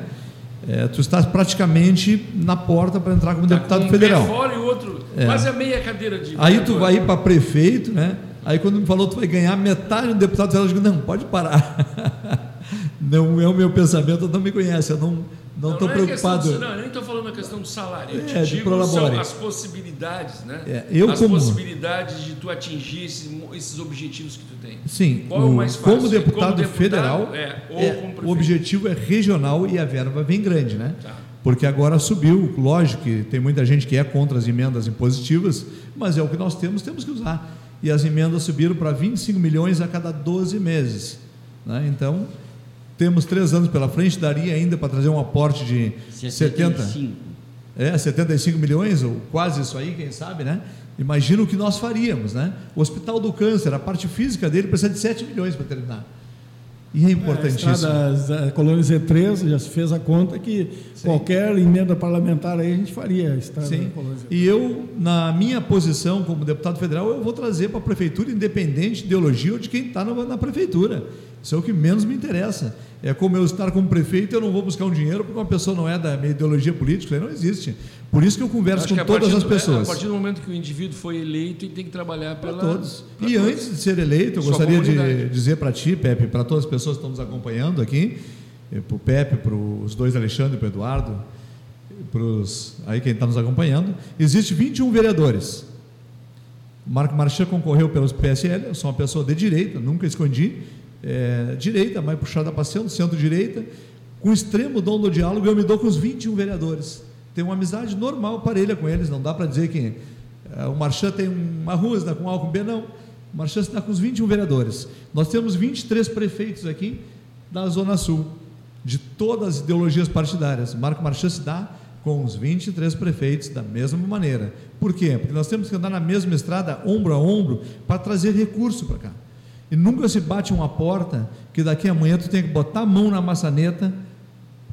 É, tu estás praticamente na porta para entrar como tá deputado com um federal. Fora e outro, é. quase a meia cadeira de. Aí tu vai ir para prefeito, né? Aí quando me falou tu vai ganhar metade do deputado federal, eu digo, não, pode parar. não é o meu pensamento, eu não me conhece, eu não não estou é preocupado. não, eu nem estou falando na questão do salário. Eu é, te digo são as possibilidades, né? É, eu as como... possibilidades de tu atingir esses, esses, objetivos que tu tem. Sim. Qual o, é o mais fácil? Como deputado, como deputado federal, é, é o objetivo é regional e a verba vem grande, né? Tá. Porque agora subiu, lógico que tem muita gente que é contra as emendas impositivas, mas é o que nós temos, temos que usar. E as emendas subiram para 25 milhões a cada 12 meses. Né? Então, temos três anos pela frente, daria ainda para trazer um aporte de 75. 70, é, 75 milhões, ou quase isso aí, quem sabe, né? Imagina o que nós faríamos, né? O Hospital do Câncer, a parte física dele precisa de 7 milhões para terminar. E é importantíssimo. É, a colônia Z3 já se fez a conta que Sim. qualquer emenda parlamentar aí a gente faria a estrada Sim. E eu, na minha posição como deputado federal, eu vou trazer para a prefeitura, independente de ideologia ou de quem está na prefeitura. Isso é o que menos me interessa. É como eu estar como prefeito, eu não vou buscar um dinheiro porque uma pessoa não é da minha ideologia política, não existe. Por isso que eu converso com todas as pessoas. a partir do momento que o indivíduo foi eleito, ele tem que trabalhar para todos. E todos. antes de ser eleito, eu Sua gostaria de dizer para ti, Pepe, para todas as pessoas que estão nos acompanhando aqui, eh, para o Pepe, para os dois Alexandre e para o Eduardo, para os, aí quem está nos acompanhando, existe 21 vereadores. Marco Marchand concorreu pelos PSL, eu sou uma pessoa de direita, nunca escondi, é, direita, mais puxada para centro, centro-direita, com extremo dom do diálogo, eu me dou com os 21 vereadores. Tenho uma amizade normal, parelha com eles, não dá para dizer que é, o Marchand tem uma rua, está com B, não. O Marchand está com os 21 vereadores. Nós temos 23 prefeitos aqui, da Zona Sul, de todas as ideologias partidárias. Marco Marchand se dá com os 23 prefeitos da mesma maneira. Por quê? Porque nós temos que andar na mesma estrada, ombro a ombro, para trazer recurso para cá. E nunca se bate uma porta que daqui a amanhã tu tem que botar a mão na maçaneta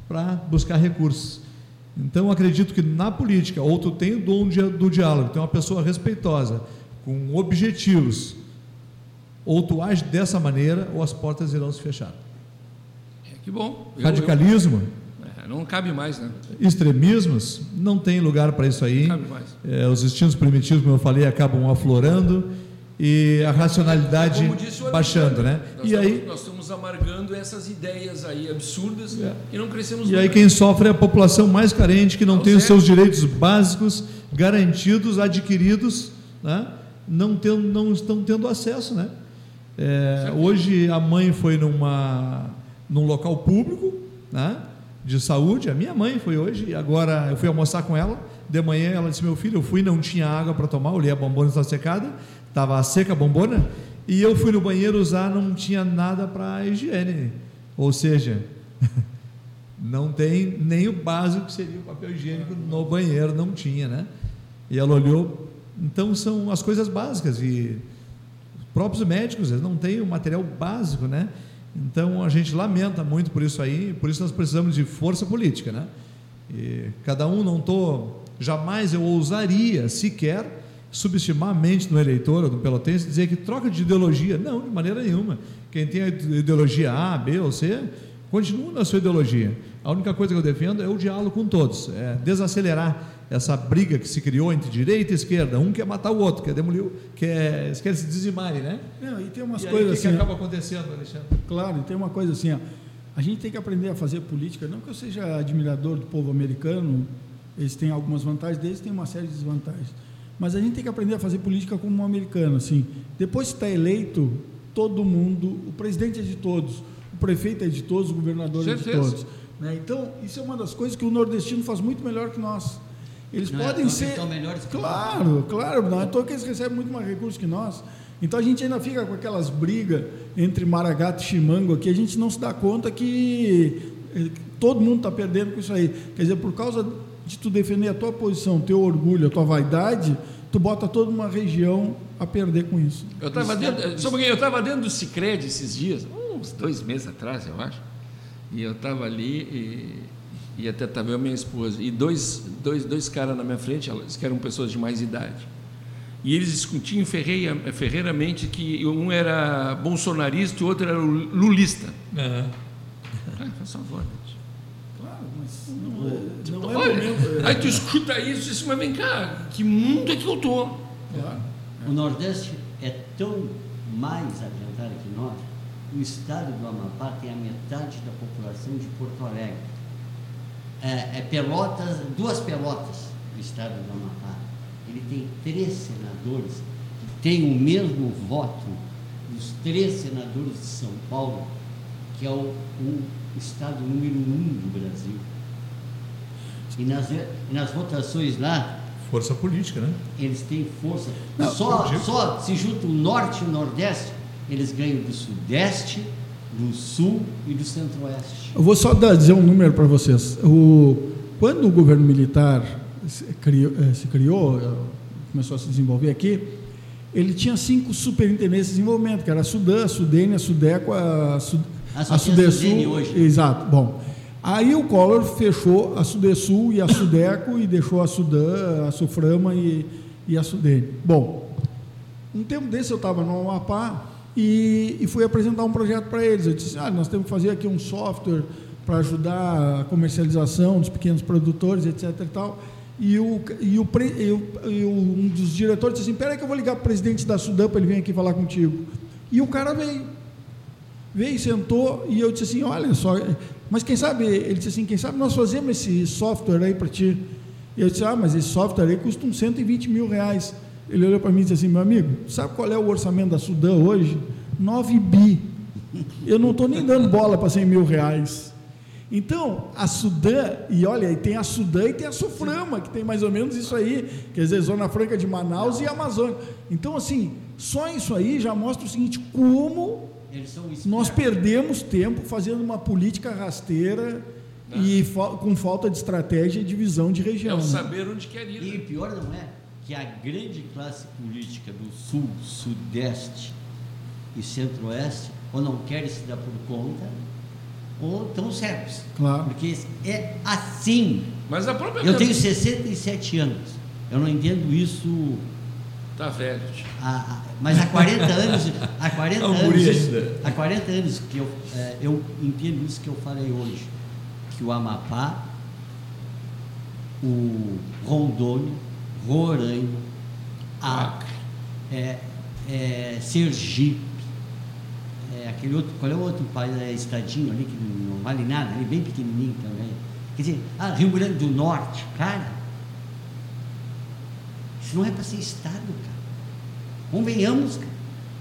para buscar recursos. Então acredito que na política, ou tu tem o dom do diálogo, tem uma pessoa respeitosa, com objetivos, ou tu age dessa maneira, ou as portas irão se fechar. É, que bom. Eu, Radicalismo. Eu, é, não cabe mais, né? Extremismos, não tem lugar para isso aí. Não cabe mais. É, os instintos primitivos, como eu falei, acabam aflorando e a racionalidade baixando, né? Nós e estamos, aí nós estamos amargando essas ideias aí absurdas é. e não crescemos. E nunca. aí quem sofre é a população mais carente que não, não tem certo. os seus direitos básicos garantidos, adquiridos, né? não, tem, não estão tendo acesso, né? É, hoje a mãe foi numa num local público, né? De saúde. A minha mãe foi hoje. E agora eu fui almoçar com ela. De manhã ela disse: Meu filho, eu fui, não tinha água para tomar. Olhei a bombona estava secada estava seca a bombona, e eu fui no banheiro usar, não tinha nada para higiene. Ou seja, não tem nem o básico que seria o papel higiênico no banheiro, não tinha, né? E ela olhou, então são as coisas básicas e os próprios médicos eles não têm o material básico, né? Então a gente lamenta muito por isso aí, por isso nós precisamos de força política, né? E cada um não tô, jamais eu ousaria sequer subestimar a mente do eleitor ou do pelotense e dizer que troca de ideologia. Não, de maneira nenhuma. Quem tem a ideologia A, B ou C, continua na sua ideologia. A única coisa que eu defendo é o diálogo com todos, é desacelerar essa briga que se criou entre direita e esquerda. Um quer matar o outro, quer demolir, quer, quer se dizimarem, né? Não, e tem umas e coisas aí, assim. Que acaba acontecendo, Alexandre? Claro, e tem uma coisa assim, ó, a gente tem que aprender a fazer política. Não que eu seja admirador do povo americano, eles têm algumas vantagens, deles têm uma série de desvantagens. Mas a gente tem que aprender a fazer política como um americano, assim. Depois que está eleito, todo mundo, o presidente é de todos, o prefeito é de todos, o governador Certeza. é de todos. Né? Então, isso é uma das coisas que o nordestino faz muito melhor que nós. Eles não é podem é, ser. Estão melhores que claro, nós. claro, não é que eles recebem muito mais recursos que nós. Então a gente ainda fica com aquelas brigas entre Maragato e Chimango aqui, a gente não se dá conta que eh, todo mundo está perdendo com isso aí. Quer dizer, por causa de tu defender a tua posição, teu orgulho, a tua vaidade, tu bota toda uma região a perder com isso. Eu estava dentro, eu estava dentro do Cicred esses dias, uns dois meses atrás, eu acho, e eu estava ali e, e até estava eu e minha esposa, e dois, dois, dois caras na minha frente, eles que eram pessoas de mais idade. E eles discutiam ferreiramente que um era bolsonarista e o outro era lulista. Uhum. Ah, faz favor, não é Olha, momento. Aí tu escuta isso e diz, mas vem cá, que mundo é que eu estou? O Nordeste é tão mais adiantado que nós, o estado do Amapá tem a metade da população de Porto Alegre. É, é Pelotas, duas Pelotas, o estado do Amapá. Ele tem três senadores que têm o mesmo voto dos três senadores de São Paulo, que é o, o estado número um do Brasil. E nas, nas votações lá. Força política, né? Eles têm força. Não, só, só se junta o norte e o nordeste, eles ganham do sudeste, do sul e do centro-oeste. Eu vou só dizer um número para vocês. O, quando o governo militar se criou, eh, se criou, eh, começou a se desenvolver aqui, ele tinha cinco superintendências de desenvolvimento, que era a Sudã, a Sudene, a Sudeco, a, Sud, a, a Sudesul. hoje. Exato. Bom, Aí o Collor fechou a Sudesul e a Sudeco e deixou a Sudã, a Suframa e, e a Sudene. Bom, um tempo desse eu estava no Amapá e, e fui apresentar um projeto para eles. Eu disse, ah, nós temos que fazer aqui um software para ajudar a comercialização dos pequenos produtores, etc. E, tal. e, o, e, o, e o, um dos diretores disse assim, peraí que eu vou ligar para o presidente da Sudã para ele vir aqui falar contigo. E o cara veio. Veio, sentou e eu disse assim, olha só, mas quem sabe, ele disse assim, quem sabe nós fazemos esse software aí para ti. E eu disse, ah, mas esse software aí custa uns 120 mil reais. Ele olhou para mim e disse assim, meu amigo, sabe qual é o orçamento da Sudã hoje? 9 bi. Eu não estou nem dando bola para 100 mil reais. Então, a Sudã, e olha, e tem a Sudã e tem a Suframa, que tem mais ou menos isso aí, quer dizer, Zona Franca de Manaus e Amazônia. Então, assim, só isso aí já mostra o seguinte, como Nós espertos. perdemos tempo fazendo uma política rasteira e fa- com falta de estratégia e de visão de É região. o né? saber onde quer ir. E né? pior não é que a grande classe política do sul, sudeste e centro-oeste ou não querem se dar por conta ou estão cegos. Claro. Porque é assim. Mas a própria Eu tenho 67 anos. Eu não entendo isso Tá velho. há- há- mas há 40 anos, há 40 É um anos, ainda. há 40 anos que eu, é, eu entendo isso que eu falei hoje, que o Amapá, o Rondônia, Roraima, Acre, é, é, Sergipe, é, aquele outro, qual é o outro país, é, estadinho ali que não vale nada, ali bem pequenininho também. Quer dizer, ah, Rio Grande do Norte, cara, isso não é para ser Estado, cara. Convenhamos, cara.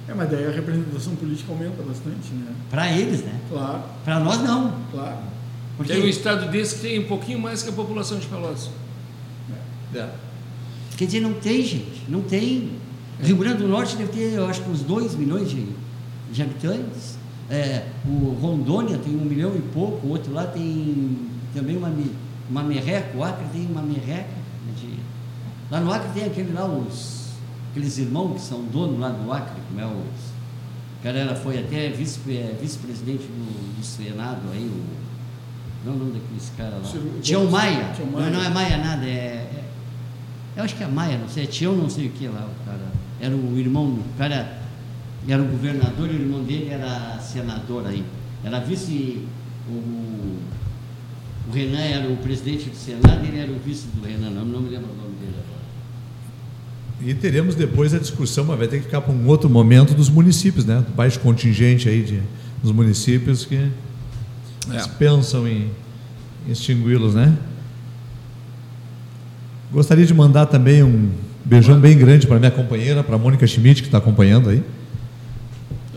É, mas daí a representação política aumenta bastante, né? Para eles, né? Claro, Para nós, não. claro. Porque Tem um estado desse que tem um pouquinho mais que a população de Pelotas. É. Quer dizer, não tem, gente, não tem. Rio Grande do Norte deve ter, eu acho que uns 2 milhões de, de habitantes. É, o Rondônia tem um milhão e pouco, o outro lá tem também uma, uma merreca, o Acre tem uma merreca. né, de- lá no Acre tem aquele lá, os, aqueles irmãos que são donos lá do Acre, como é os. O cara era, foi até vice- é, vice-presidente do, do Senado aí, o. Não é o nome daqueles caras lá. Tião Maia. Tião Não, Maia. não é Maia nada, é- é eu acho que é Maia, não sei, é Tião não sei o que lá, o cara. Era o irmão, o cara era o governador e o irmão dele era senador aí. Era vice. O, o Renan era o presidente do Senado e ele era o vice do Renan, não, não me lembro o nome. E teremos depois a discussão, mas vai ter que ficar para um outro momento dos municípios, né? Do baixo contingente aí de, dos municípios que eles pensam em extingui-los, né? Gostaria de mandar também um beijão bem grande para minha companheira, para a Mônica Schmidt, que está acompanhando aí.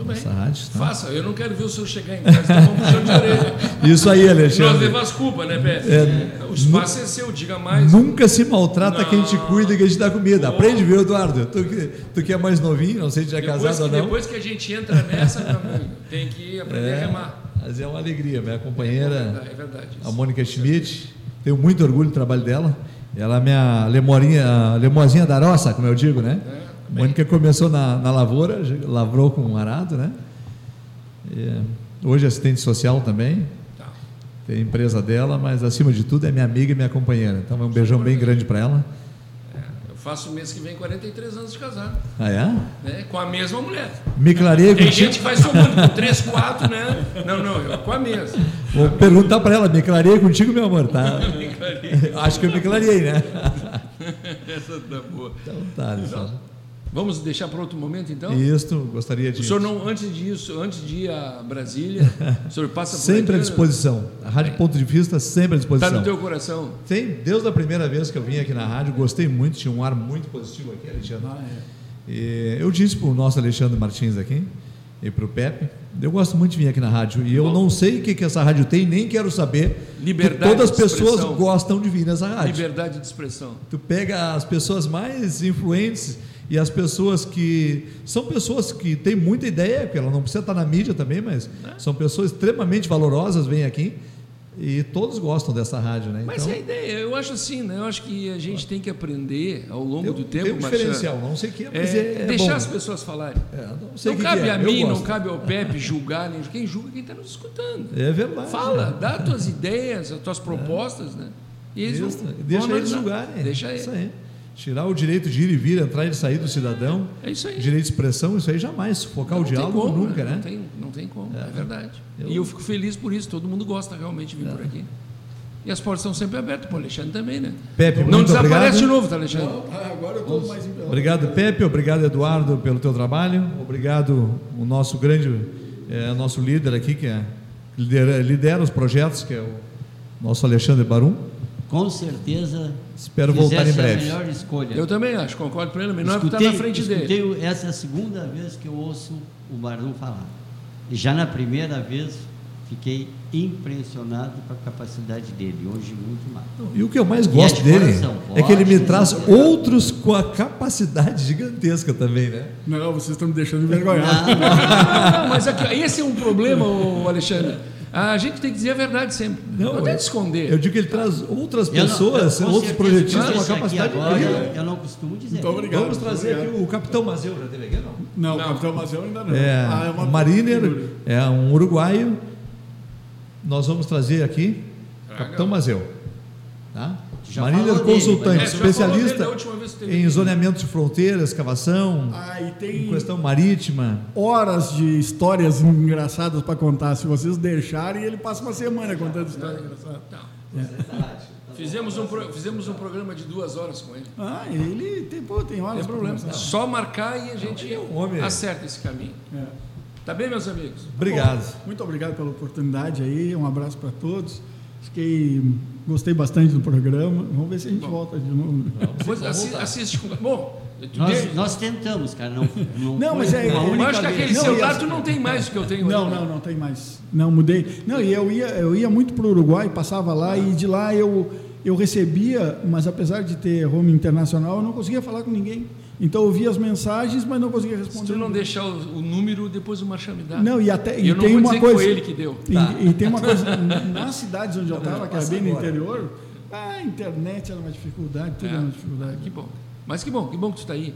Tudo bem. Nossa rádio, tá? Faça, eu não quero ver o senhor chegar em casa e tomar um puxão de orelha. Isso aí, Nós Alexandre. levamos culpa, né, Pé? É, o espaço é seu, diga mais. Nunca se maltrata quem te Não. cuida e quem te dá comida. Pô. Aprende, viu, Eduardo? Tu que, tu que é mais novinho, não sei se já é casado que, ou não. depois que a gente entra nessa, amigo, tem que aprender a É, remar. mas é uma alegria. Minha É companheira, é verdade. a Mônica Schmidt, tenho muito orgulho do trabalho dela. Ela é minha lemorinha, lemozinha da roça, como eu digo, né? É, A Mônica começou na, na lavoura, lavrou com um arado, né? E, hoje é assistente social também, Tá. tem a empresa dela, mas acima de tudo é minha amiga e minha companheira. Então, um beijão bem grande para ela. Eu faço mês que vem 43 anos de casado, Ah, é? né? Com a mesma mulher. Me clarei Tem contigo. gente que vai somando com 3, 4, né? Não, não, eu com a mesma. Vou perguntar para ela, me clarei contigo, meu amor, tá? Me clarei. Acho que eu me clareei, né? Essa tá boa. Então tá, Alexandre. Vamos deixar para outro momento, então? Isto, gostaria de. O senhor não, antes disso, antes de ir a Brasília, o senhor passa por Sempre à disposição. A Rádio Ponto de Vista sempre à Tá disposição. no teu coração. Tem, desde a primeira vez que eu vim aqui na rádio, gostei muito, tinha um ar muito positivo aqui, Alexandre. Ah, é. E eu disse para o nosso Alexandre Martins aqui e para o Pepe, eu gosto muito de vir aqui na rádio e eu não sei o que, que essa rádio tem, nem quero saber. Liberdade todas as pessoas gostam de vir nessa rádio. Liberdade de expressão. Tu pega as pessoas mais influentes e as pessoas que são pessoas que têm muita ideia, porque ela não precisa estar na mídia também, mas É. são pessoas extremamente valorosas, vêm aqui e todos gostam dessa rádio, né? Mas então, é a ideia, eu acho assim, né? Eu acho que a gente tem que aprender ao longo tem, do tem tempo, um Marcelo, diferencial, não sei o que é, mas é, é, é deixar bom, as pessoas falarem. É, não sei Não que cabe que é, a mim, não cabe ao Pepe julgar, nem quem julga é quem está nos escutando. É verdade. Fala, dá as tuas ideias, as tuas propostas, né? E eles Isso, vão, deixa vão eles julgarem. Deixa Isso ele. aí. Tirar o direito de ir e vir, entrar e sair do cidadão, É isso aí. direito de expressão, isso aí jamais. Sufocar o Não tem diálogo como, nunca, né? Não tem, não tem como, é, verdade. Eu- E eu fico feliz por isso, todo mundo gosta realmente de vir por aqui. E as portas estão sempre abertas, para o Alexandre também, né? Pepe, não muito desaparece obrigado. de novo, tá, Alexandre? Não, ah, agora eu estou mais em Obrigado, Pepe. Obrigado, Eduardo, pelo teu trabalho. Obrigado, o nosso grande, é, nosso líder aqui, que é, lidera, lidera os projetos, que é o nosso Alexandre Barum. Com certeza. Espero voltar em breve. a melhor escolha. Eu também acho, concordo plenamente. Não é porque Escutei- está na frente dele. Essa é a segunda vez que eu ouço o Barão falar. E já na primeira vez fiquei impressionado com a capacidade dele. Hoje, muito mais. E o que eu mais é gosto de dele é que ele me traz outros com a capacidade gigantesca também, né? Não, vocês estão me deixando envergonhado. Não, Não, não, mas aqui, esse é um problema, Alexandre. A gente tem que dizer a verdade sempre. Não, Não, tem eu- que esconder. Eu digo que ele traz outras eu não- pessoas, eu, outros projetistas com aqui capacidade agora, incrível. Eu não costumo dizer. Muito obrigado. Vamos trazer obrigado. aqui o Capitão Mazeu, já teve aqui, não? Não, Não. Capitão Mazeu ainda não. É, Ah, é uma Mariner é um uruguaio. Nós vamos trazer aqui Traga. Capitão Mazeu. Tá? Já dele, consultante, É, dele especialista em zoneamento de fronteira, escavação, Ah, e questão marítima. horas de histórias engraçadas para contar. Se vocês deixarem, ele passa uma semana contando histórias engraçadas. Fizemos um, pro- fizemos um programa de duas horas com ele. Ah, ele tem, pô, tem Não horas tem pra problema. conversar. Só marcar e a gente um homem. acerta esse caminho. É. Tá bem, meus amigos? Obrigado. Muito obrigado pela oportunidade aí. Um abraço para todos. Fiquei, gostei bastante do programa. Vamos ver se a gente volta de novo. Depois assi- assiste com. Bom, Nós, nós tentamos, cara. Não, não, Não, mas é- eu acho que aquele Não, celular tu não tem mais do que eu tenho Não, hoje. não, não tem mais. Não, mudei. Não, e eu ia, eu ia muito para o Uruguai, passava lá e de lá eu, eu recebia, mas apesar de ter home internacional, eu não conseguia falar com ninguém. Então eu via as mensagens, mas não conseguia Se responder. tu não deixar o, o número, depois o Marchão me dá. Não, e até E e eu não tem vou uma dizer coisa. que foi ele que deu. E, e tem uma coisa, nas cidades onde eu estava, que era passa bem no agora. interior, a internet era uma dificuldade, tudo É. era uma dificuldade. Que bom. Mas que bom, que bom que tu está aí.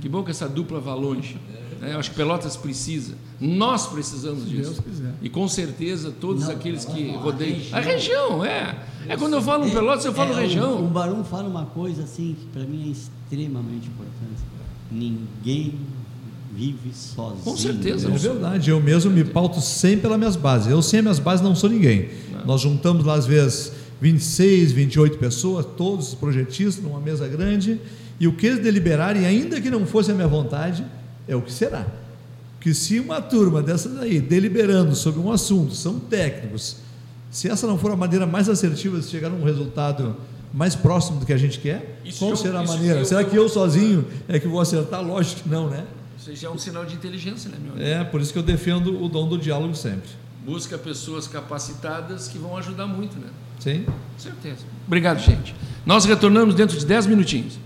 Que bom que essa dupla vá longe. né? Eu acho que Pelotas precisa. Nós precisamos disso. Deus quiser. E com certeza todos aqueles que rodeiam. A região, é. É quando eu falo em Pelotas, eu falo É, O, o região. Barão fala uma coisa assim que para mim é extremamente importante. Ninguém vive sozinho. Com certeza. É verdade, eu mesmo me pauto sempre pelas minhas bases. Eu sem as minhas bases não sou ninguém. Nós juntamos lá às vezes 26, 28 pessoas, todos os projetistas numa mesa grande, e o que eles deliberarem, ainda que não fosse a minha vontade, é o que será. Que se uma turma dessas aí deliberando sobre um assunto, são técnicos, se essa não for a maneira mais assertiva de chegar num resultado mais próximo do que a gente quer, Isso qual eu- será a maneira? eu- será que eu sozinho é que vou acertar? Lógico que não, né? Isso já é um sinal de inteligência, né, meu amigo? É, por isso que eu defendo o dom do diálogo sempre. Busca pessoas capacitadas que vão ajudar muito, né? Sim? Com certeza. Obrigado, gente. Nós retornamos dentro de 10 minutinhos.